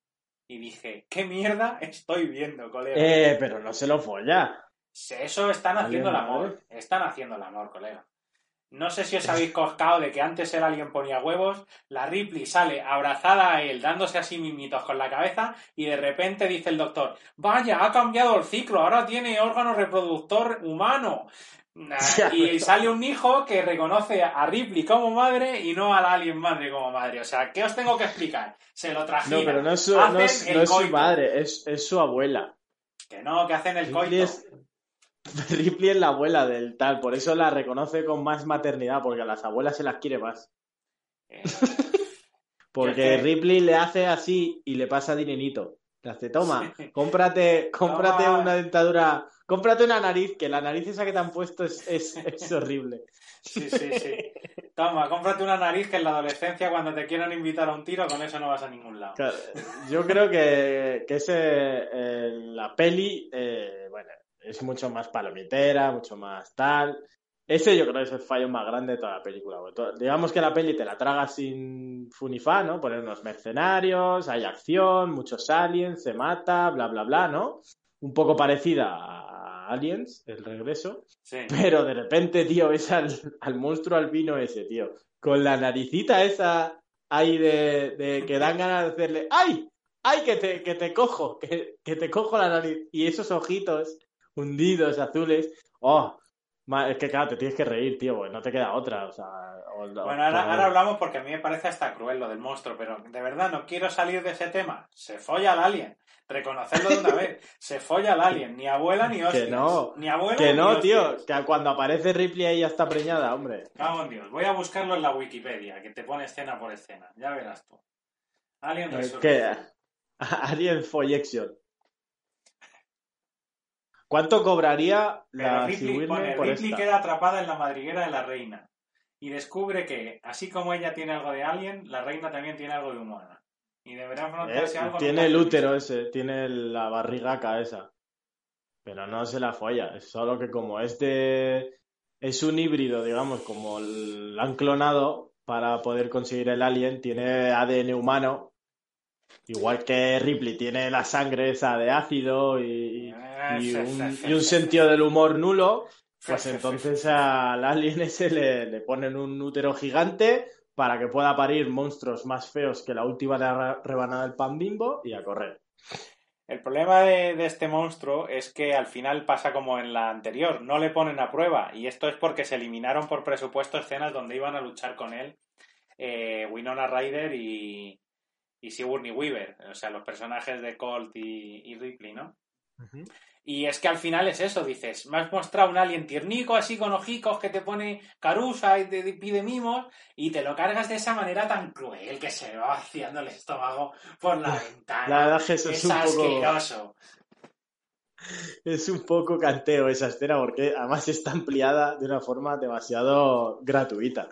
y dije, ¿qué mierda estoy viendo, colega? Eh, pero no se lo folla. Eso están haciendo el amor. Están haciendo el amor, colega. No sé si os habéis coscado de que antes el alien ponía huevos, la Ripley sale abrazada a él, dándose así mimitos con la cabeza, y de repente dice el doctor, vaya, ha cambiado el ciclo, ahora tiene órgano reproductor humano. y sale un hijo que reconoce a Ripley como madre y no a la alien madre como madre. O sea, ¿qué os tengo que explicar? Se lo traje. No, pero no es su, no es, su madre, es, es, su abuela. Que no, que hacen el coito. Ripley es la abuela del tal, por eso la reconoce con más maternidad, porque a las abuelas se las quiere más. Eh, porque Ripley le hace así y le pasa dinerito. Le hace, toma, cómprate, cómprate una dentadura, cómprate una nariz, que la nariz esa que te han puesto es, es, horrible. Sí, sí, sí. Toma, cómprate una nariz que en la adolescencia cuando te quieran invitar a un tiro con eso no vas a ningún lado. yo creo que, que ese, eh, la peli, eh, bueno, es mucho más palomitera, mucho más tal. Ese yo creo que es el fallo más grande de toda la película. Digamos que la peli te la traga sin funifá, ¿no? Poner unos mercenarios, hay acción, muchos aliens, se mata, bla, bla, bla, ¿no? Un poco parecida a Aliens, el regreso. Pero de repente, tío, ves al, monstruo albino ese, tío. Con la naricita esa ahí de, de que dan ganas de hacerle ¡Ay! ¡Ay, que te, que te cojo! Que, que te cojo la nariz. Y esos ojitos hundidos, azules. ¡Oh! Es que claro, te tienes que reír, tío, porque no te queda otra. O sea, bueno, ahora, hablamos porque a mí me parece hasta cruel lo del monstruo, pero de verdad no quiero salir de ese tema. Se folla al alien. Reconocerlo de una vez. Se folla al alien. Ni abuela ni hostias. Que no. Ni abuela Que no, tío. Que cuando aparece Ripley ahí ya está preñada, hombre. Cago en Dios. Voy a buscarlo en la Wikipedia, que te pone escena por escena. Ya verás tú. Alien ¿Qué? Alien Foyection. ¿Cuánto cobraría la Ripley, pone, Ripley queda atrapada en la madriguera de la reina y descubre que, así como ella tiene algo de alien, la reina también tiene algo de humana. Y deberá enfrentarse eh, algo. Tiene el útero ese, tiene la barrigaca esa. Pero no se la folla, es solo que como este es un híbrido, digamos, como la han clonado para poder conseguir el alien, tiene ADN humano Igual que Ripley tiene la sangre esa de ácido y, un, sentido del humor nulo, pues entonces al alien ese le, ponen un útero gigante para que pueda parir monstruos más feos que la última rebanada del pan bimbo y a correr. El problema de, este monstruo es que al final pasa como en la anterior, no le ponen a prueba y esto es porque se eliminaron por presupuesto escenas donde iban a luchar con él eh, Winona Ryder y, y Sigourney Weaver, o sea, los personajes de Colt y, Ripley, ¿no? Y es que al final es eso, dices, me has mostrado un alien tiernico así con ojicos que te pone carusa y te pide mimos y te lo cargas de esa manera tan cruel que se va vaciando el estómago por la ventana. La verdad que eso es, un asqueroso. Es un poco canteo esa escena porque además está ampliada de una forma demasiado gratuita.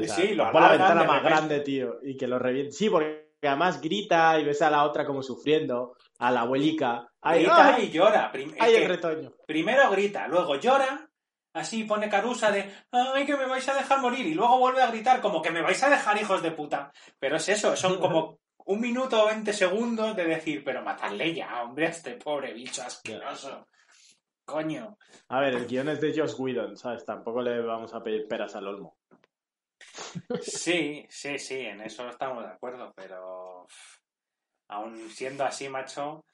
Sí, sí, lo la ventana más grande, tío, y que lo reviente. Sí, porque además grita y ves a la otra como sufriendo, a la abuelica. grita y llora. el retoño. Primero grita, luego llora, así pone carusa de ¡ay, que me vais a dejar morir! Y luego vuelve a gritar como que me vais a dejar hijos de puta. Pero es eso, son como un minuto o veinte segundos de decir, pero matadle ya, hombre, a este pobre bicho asqueroso. Coño. A ver, el guion es de Josh Whedon, ¿sabes? Tampoco le vamos a pedir peras al olmo. Sí, sí, sí, en eso estamos de acuerdo, pero aún siendo así, macho.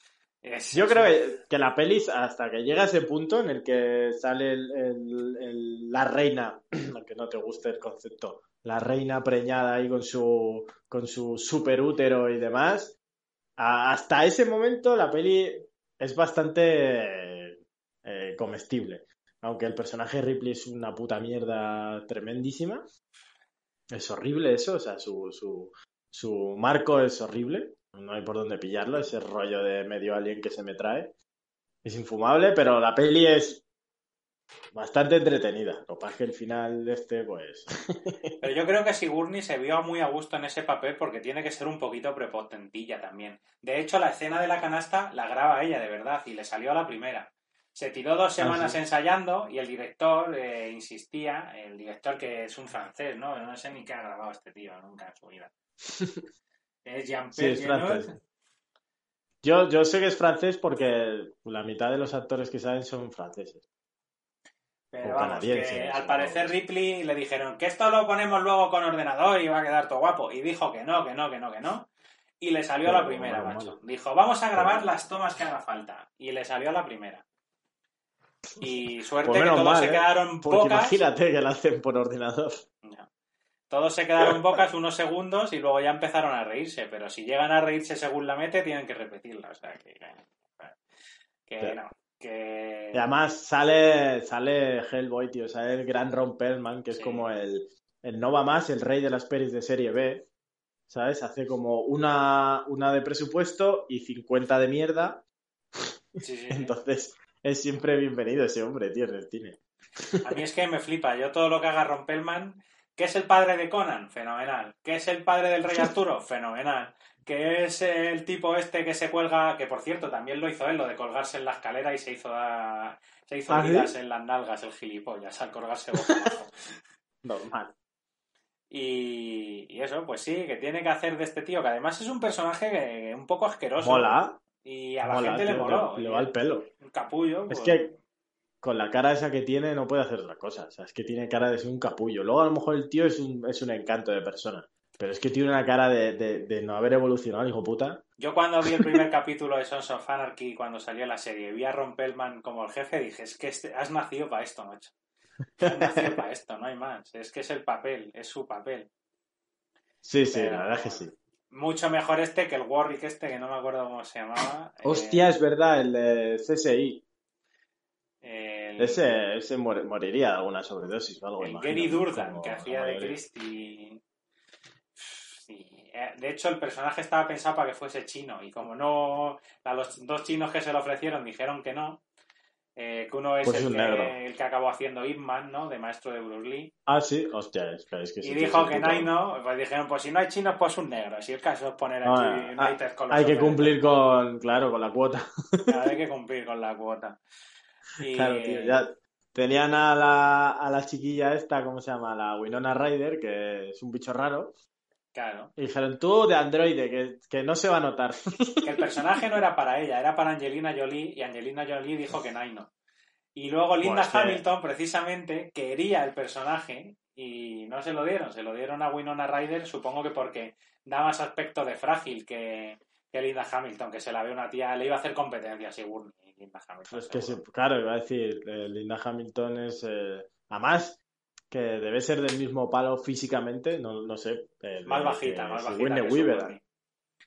Yo creo que, la peli, hasta que llega a ese punto en el que sale la reina, aunque no te guste el concepto, la reina preñada ahí con su, con su super útero y demás, hasta ese momento la peli es bastante eh, comestible. Aunque el personaje Ripley es una puta mierda tremendísima. Es horrible eso, o sea, su, su, su marco es horrible. No hay por dónde pillarlo, ese rollo de medio alien que se me trae. Es infumable, pero la peli es bastante entretenida. Lo que que el final de este, pues. Pero yo creo que Sigourney se vio muy a gusto en ese papel porque tiene que ser un poquito prepotentilla también. De hecho, la escena de la canasta la graba ella de verdad y le salió a la primera. Se tiró dos semanas sí? ensayando y el director eh, insistía, el director que es un francés, ¿no? No sé ni qué ha grabado este tío nunca en su vida. Es Sí, Jean-Pierre es francés. Yo, yo sé que es francés porque la mitad de los actores que saben son franceses. Pero O vamos, que al parecer Ripley le dijeron que esto lo ponemos luego con ordenador y va a quedar todo guapo. Y dijo que no, que no, que no, que no. Y le salió a la Pero, primera, macho. Dijo, vamos a grabar Pero- las tomas que haga falta. Y le salió a la primera. Y suerte Pues que menos todos mal, se ¿eh? quedaron Porque bocas. imagínate que la hacen por ordenador. No. Todos se quedaron bocas unos segundos y luego ya empezaron a reírse. Pero si llegan a reírse según la mete, tienen que repetirla. O sea que. Que Sí. no. Que. Y además sale, sale Hellboy, tío, sale el gran Ron Perlman, que es como el, el no va más, el rey de las pelis de serie B, ¿sabes? Hace como una, una de presupuesto y 50 de mierda, sí, sí. entonces es siempre bienvenido ese hombre, tío, en el cine. A mí es que me flipa. Yo todo lo que haga Rompelman, ¿qué es el padre de Conan? Fenomenal. ¿Qué es el padre del rey Arturo? Fenomenal. ¿Qué es el tipo este que se cuelga? Que por cierto, también lo hizo él, lo de colgarse en la escalera y se hizo da- se hizo ¿Ah, heridas en las nalgas el gilipollas al colgarse boca abajo. Normal. Y, y eso, pues sí, que tiene que hacer de este tío, que además es un personaje que- un poco asqueroso. Mola, Y a la gente le moló. le, va el pelo. el capullo. Es pues, que con la cara esa que tiene no puede hacer otra cosa, o sea, es que tiene cara de ser un capullo. Luego a lo mejor el tío es un, es un encanto de persona, pero es que tiene una cara de, de, de no haber evolucionado, hijo puta. Yo cuando vi el primer capítulo de Sons of Anarchy, cuando salió la serie, vi a Ron Perlman como el jefe, dije, es que este- has nacido para esto, macho. Has nacido para esto, no hay más. Es que es el papel, es su papel. Sí, sí, Pero- la verdad es que sí. Mucho mejor este que el Warwick este, que no me acuerdo cómo se llamaba. Eh, Hostia, es verdad, el de CSI. el, Ese, ese moriría de alguna sobredosis o algo. el Gary. Durdan, Como que hacía de. Christie. Sí. Eh, De hecho, el personaje estaba pensado para que fuese chino y como no, a los dos chinos que se lo ofrecieron dijeron que no, eh, que uno es Pues el, que, negro. el que acabó haciendo Ip Man, ¿no? De maestro de Bruce Lee. Ah, sí, hostia, es que, es que Y dijo que no hay no, pues dijeron, pues si no hay chinos, pues un negro. Si el caso es poner aquí Ah, ah, United con los Hay que cumplir con, claro, con la cuota. Claro, hay que cumplir con la cuota. Y- Claro, tío, ya tenían a la, a la chiquilla esta, ¿cómo se llama? La Winona Ryder, que es un bicho raro. Claro. Y dijeron, tú de androide, que, que no se va a notar. Que el personaje no era para ella, era para Angelina Jolie y Angelina Jolie dijo que no hay no. Y luego Linda Pues que- Hamilton, precisamente, quería el personaje y no se lo dieron. Se lo dieron a Winona Ryder, supongo que porque da más aspecto de frágil que, que Linda Hamilton, que se la ve una tía, le iba a hacer competencia, seguro. Linda Hamilton. Es que sí, seguro. claro, iba a decir, eh, Linda Hamilton es, eh, además, que debe ser del mismo palo físicamente, no, no sé. eh, Más bajita, que más bajita. Sigourney Weaver.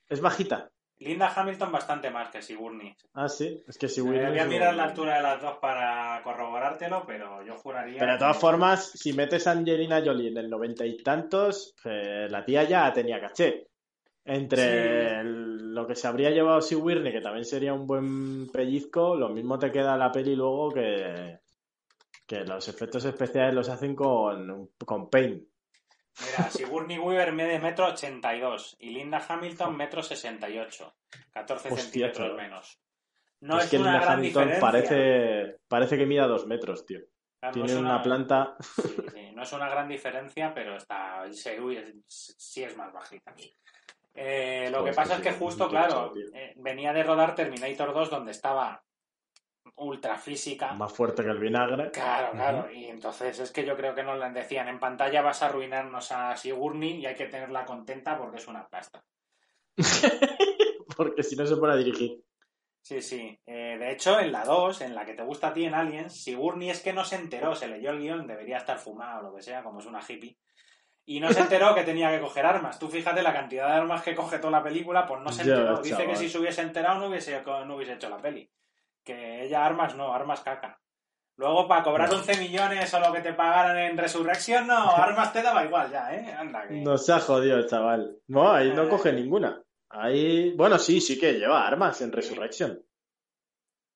Es bajita. Linda Hamilton bastante más que Sigourney. Ah, sí, es que Me Sigourney. voy a mirar la altura de las dos para corroborártelo, pero yo juraría. Pero de todas que- formas, si metes a Angelina Jolie en el noventa y tantos, eh, la tía ya tenía caché. Entre Sí. el- lo que se habría llevado Sigourney, que también sería un buen pellizco, lo mismo te queda la peli luego que, que los efectos especiales los hacen con, con Paint. Mira, Sigourney Weaver mide metro 82 y Linda Hamilton metro 68. 14 Hostia, centímetros menos. No es es, que una Linda gran Hamilton diferencia. parece, parece que mida dos metros, tío. Claro, Tiene una planta. sí, sí, no es una gran diferencia, pero está sí, es- sí es más bajita. Eh, lo que pasa es que sí, justo, claro, eh, venía de rodar Terminator 2 donde estaba ultra física. Más fuerte que el vinagre. Claro, claro. Y entonces es que yo creo que nos le decían, en pantalla vas a arruinarnos a Sigourney y hay que tenerla contenta porque es una plasta. Porque si no se pone a dirigir. Sí, sí. Eh, de hecho, en la 2, en la que te gusta a ti en Aliens, Sigourney es que no se enteró, se leyó el guion, debería estar fumado o lo que sea, como es una hippie. y no se enteró que tenía que coger armas. Tú fíjate la cantidad de armas que coge toda la película, pues no se enteró. Dice que si se hubiese enterado no hubiese, no hubiese hecho la peli. Que ella armas no, armas caca. Luego para cobrar No. 11 millones o lo que te pagaran en Resurrección, no, armas te daba igual ya, ¿eh? Anda, que... No se ha jodido, chaval. No, ahí no Eh. coge ninguna. Ahí, bueno, sí, sí que lleva armas en Resurrection.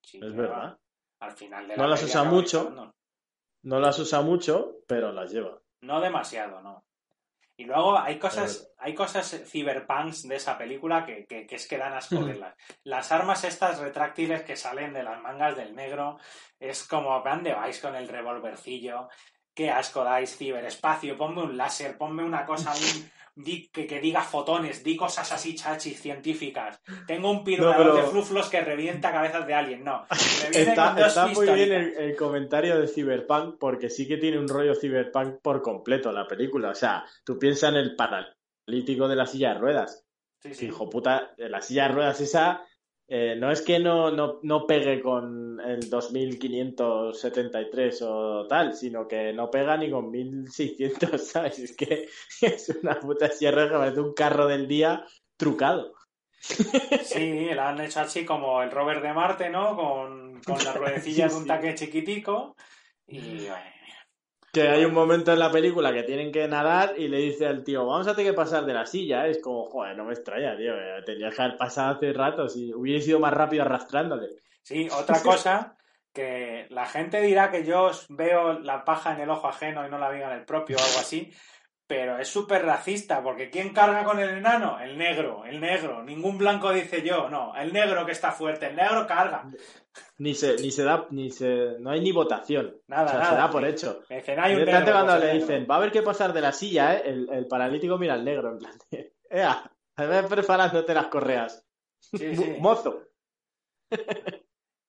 Sí, Es verdad. Al final de No la las peli usa mucho. No las usa mucho, pero las lleva. No demasiado, no. Y luego hay cosas, hay cosas cyberpunks de esa película que, que, que es que dan asco verlas. Las armas estas retráctiles que salen de las mangas del negro es como, ¿a dónde vais con el revolvercillo? Qué asco dais, ciberespacio, ponme un láser, ponme una cosa, un, di- que, que diga fotones, di cosas así chachis científicas. Tengo un pirulador No, pero- de fluflos que revienta cabezas de alien, no. Está, está muy bien el, el comentario de Cyberpunk porque sí que tiene un rollo Cyberpunk por completo la película. O sea, tú piensas en el paralítico de la silla de ruedas. Sí, sí. Hijo puta, la silla de ruedas esa eh, no es que no, no, no pegue con el 2573 o tal, sino que no pega ni con 1600, ¿sabes? Es que es una puta ruedas que parece un carro del día trucado. Sí, la han hecho así como el Robert de Marte, ¿no? Con, con las ruedecillas Sí, de un taque chiquitico. Y bueno, Que hay un momento en la película que tienen que nadar y le dice al tío, vamos a tener que pasar de la silla. Es como, joder, no me extraña, tío. eh, Tenías que haber pasado hace rato si hubiese ido más rápido arrastrándole. sí, otra cosa que la gente dirá que yo veo la paja en el ojo ajeno y no la veo en el propio o algo así, pero es súper racista, porque ¿quién carga con el enano? El negro, el negro. Ningún blanco dice yo, no, el negro que está fuerte, el negro carga. Ni se, ni se da, ni se, no hay ni votación. Nada, o sea, nada. se da por hecho. Me dicen, hay un Directamente negro, cuando pues le dicen, negro. va a haber que pasar de la silla, ¿eh? el, el paralítico mira al negro, en plan, de, ea, preparándote las correas. Sí, sí. Mozo.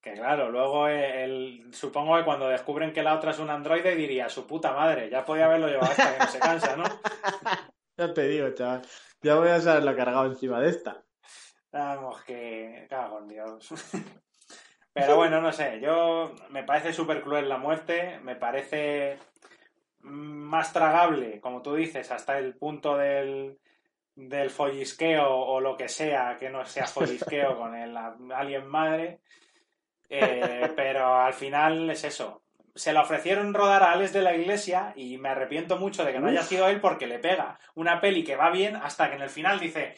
Que claro, luego el, supongo que cuando descubren que la otra es un androide diría, su puta madre, ya podía haberlo llevado hasta que no se cansa, ¿no? Ya te digo, chaval. Ya voy a saberlo cargado encima de esta. Vamos, que cago en Dios. Pero bueno, no sé, yo me parece súper cruel la muerte, me parece más tragable, como tú dices, hasta el punto del, del follisqueo o lo que sea, que no sea follisqueo con el alien madre. Eh, pero al final es eso. Se le ofrecieron rodar a Alex de la Iglesia y me arrepiento mucho de que no haya sido él porque le pega una peli que va bien hasta que en el final dice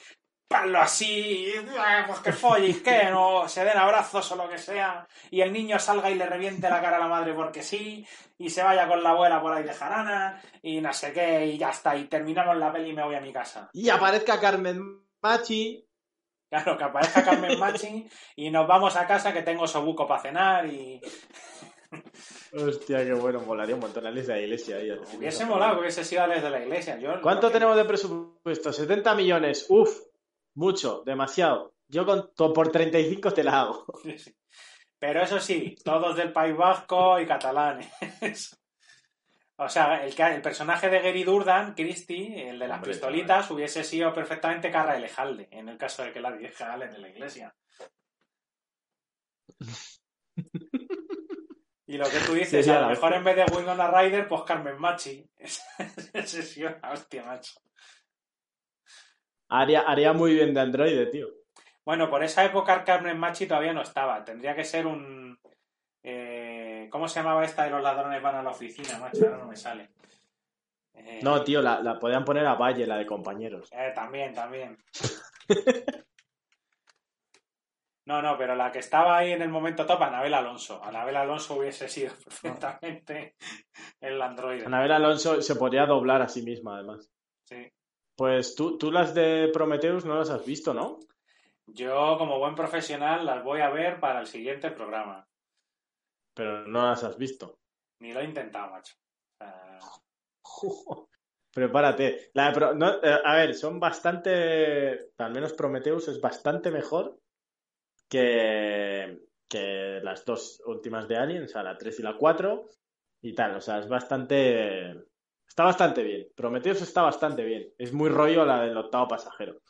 palo así, ah, pues que follis, que no, se den abrazos o lo que sea, y el niño salga y le reviente la cara a la madre porque sí, y se vaya con la abuela por ahí de jarana, y no sé qué, y ya está, y terminamos la peli y me voy a mi casa. Y aparezca Carmen Machi. Claro, que aparezca Carmen Machi y nos vamos a casa que tengo sobuco para cenar y Hostia, qué bueno, molaría un montón Alex de la iglesia. ahí. hubiese molado que hubiese sido Alex de la iglesia. Yo, ¿Cuánto que- tenemos de presupuesto? 70 millones. Uf, mucho, demasiado. Yo con, por 35 te la hago. Pero eso sí, todos del País Vasco y catalanes. O sea, el, el personaje de Gary Durdan, Christie, el de las Hombre, pistolitas, hubiese sido perfectamente Carra Elejalde, en el caso de que la dirija Alex de la iglesia. Y lo que tú dices, Sería a lo mejor en vez de Winona Ryder, pues Carmen Machi. Ese sí, una hostia, macho. Haría, haría muy bien de androide, tío. Bueno, por esa época Carmen Machi todavía no estaba. Tendría que ser un. eh, ¿Cómo se llamaba esta de los ladrones van a la oficina, macho? Ahora no me sale. Eh, No, tío, la, la podían poner a Valle, la de compañeros. eh, también, también. No, no, pero la que estaba ahí en el momento top, Anabel Alonso. Anabel Alonso hubiese sido perfectamente el androide. Anabel Alonso se podría doblar a sí misma, además. Sí. Pues tú, tú las de Prometheus no las has visto, ¿no? Yo, como buen profesional, las voy a ver para el siguiente programa. Pero no las has visto. Ni lo he intentado, macho. Prepárate. La Pro- no, eh, a ver, son bastante. Al menos Prometheus es bastante mejor que, que las dos últimas de Alien, o sea, la 3 y la 4 y tal. O sea, es bastante. Está bastante bien. Prometheus está bastante bien. Es muy rollo la del octavo pasajero.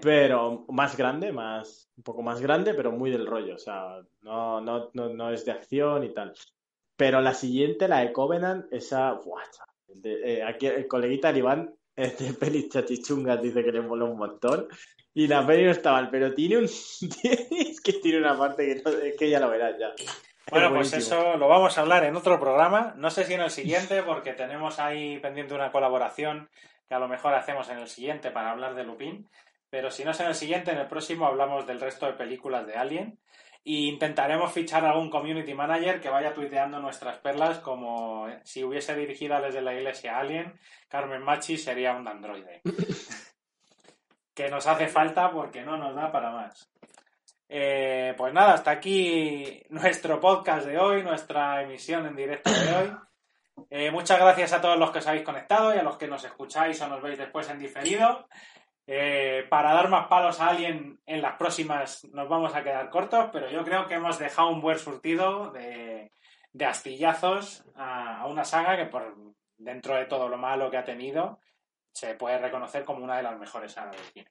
Pero más grande, más, un poco más grande, pero muy del rollo. O sea, no, no, no, no es de acción y tal. Pero la siguiente, la de Covenant, esa, buah, Eh, aquí el coleguita Iván este peli chachichungas dice que le mola un montón. Y la peli no está mal, pero tiene un. es que tiene una parte que, es que ya lo verás ya. Bueno, pues eso lo vamos a hablar en otro programa. No sé si en el siguiente, porque tenemos ahí pendiente una colaboración que a lo mejor hacemos en el siguiente para hablar de Lupin. Pero si no es en el siguiente, en el próximo hablamos del resto de películas de Alien. Y intentaremos fichar algún community manager que vaya tuiteando nuestras perlas como si hubiese dirigido desde la iglesia Alien, Carmen Machi sería un androide. que nos hace falta porque no nos da para más. Eh, pues nada, hasta aquí nuestro podcast de hoy, nuestra emisión en directo de hoy. Eh, muchas gracias a todos los que os habéis conectado y a los que nos escucháis o nos veis después en diferido. Eh, para dar más palos a alguien en las próximas nos vamos a quedar cortos, pero yo creo que hemos dejado un buen surtido de, astillazos a, una saga que por dentro de todo lo malo que ha tenido se puede reconocer como una de las mejores sagas del cine.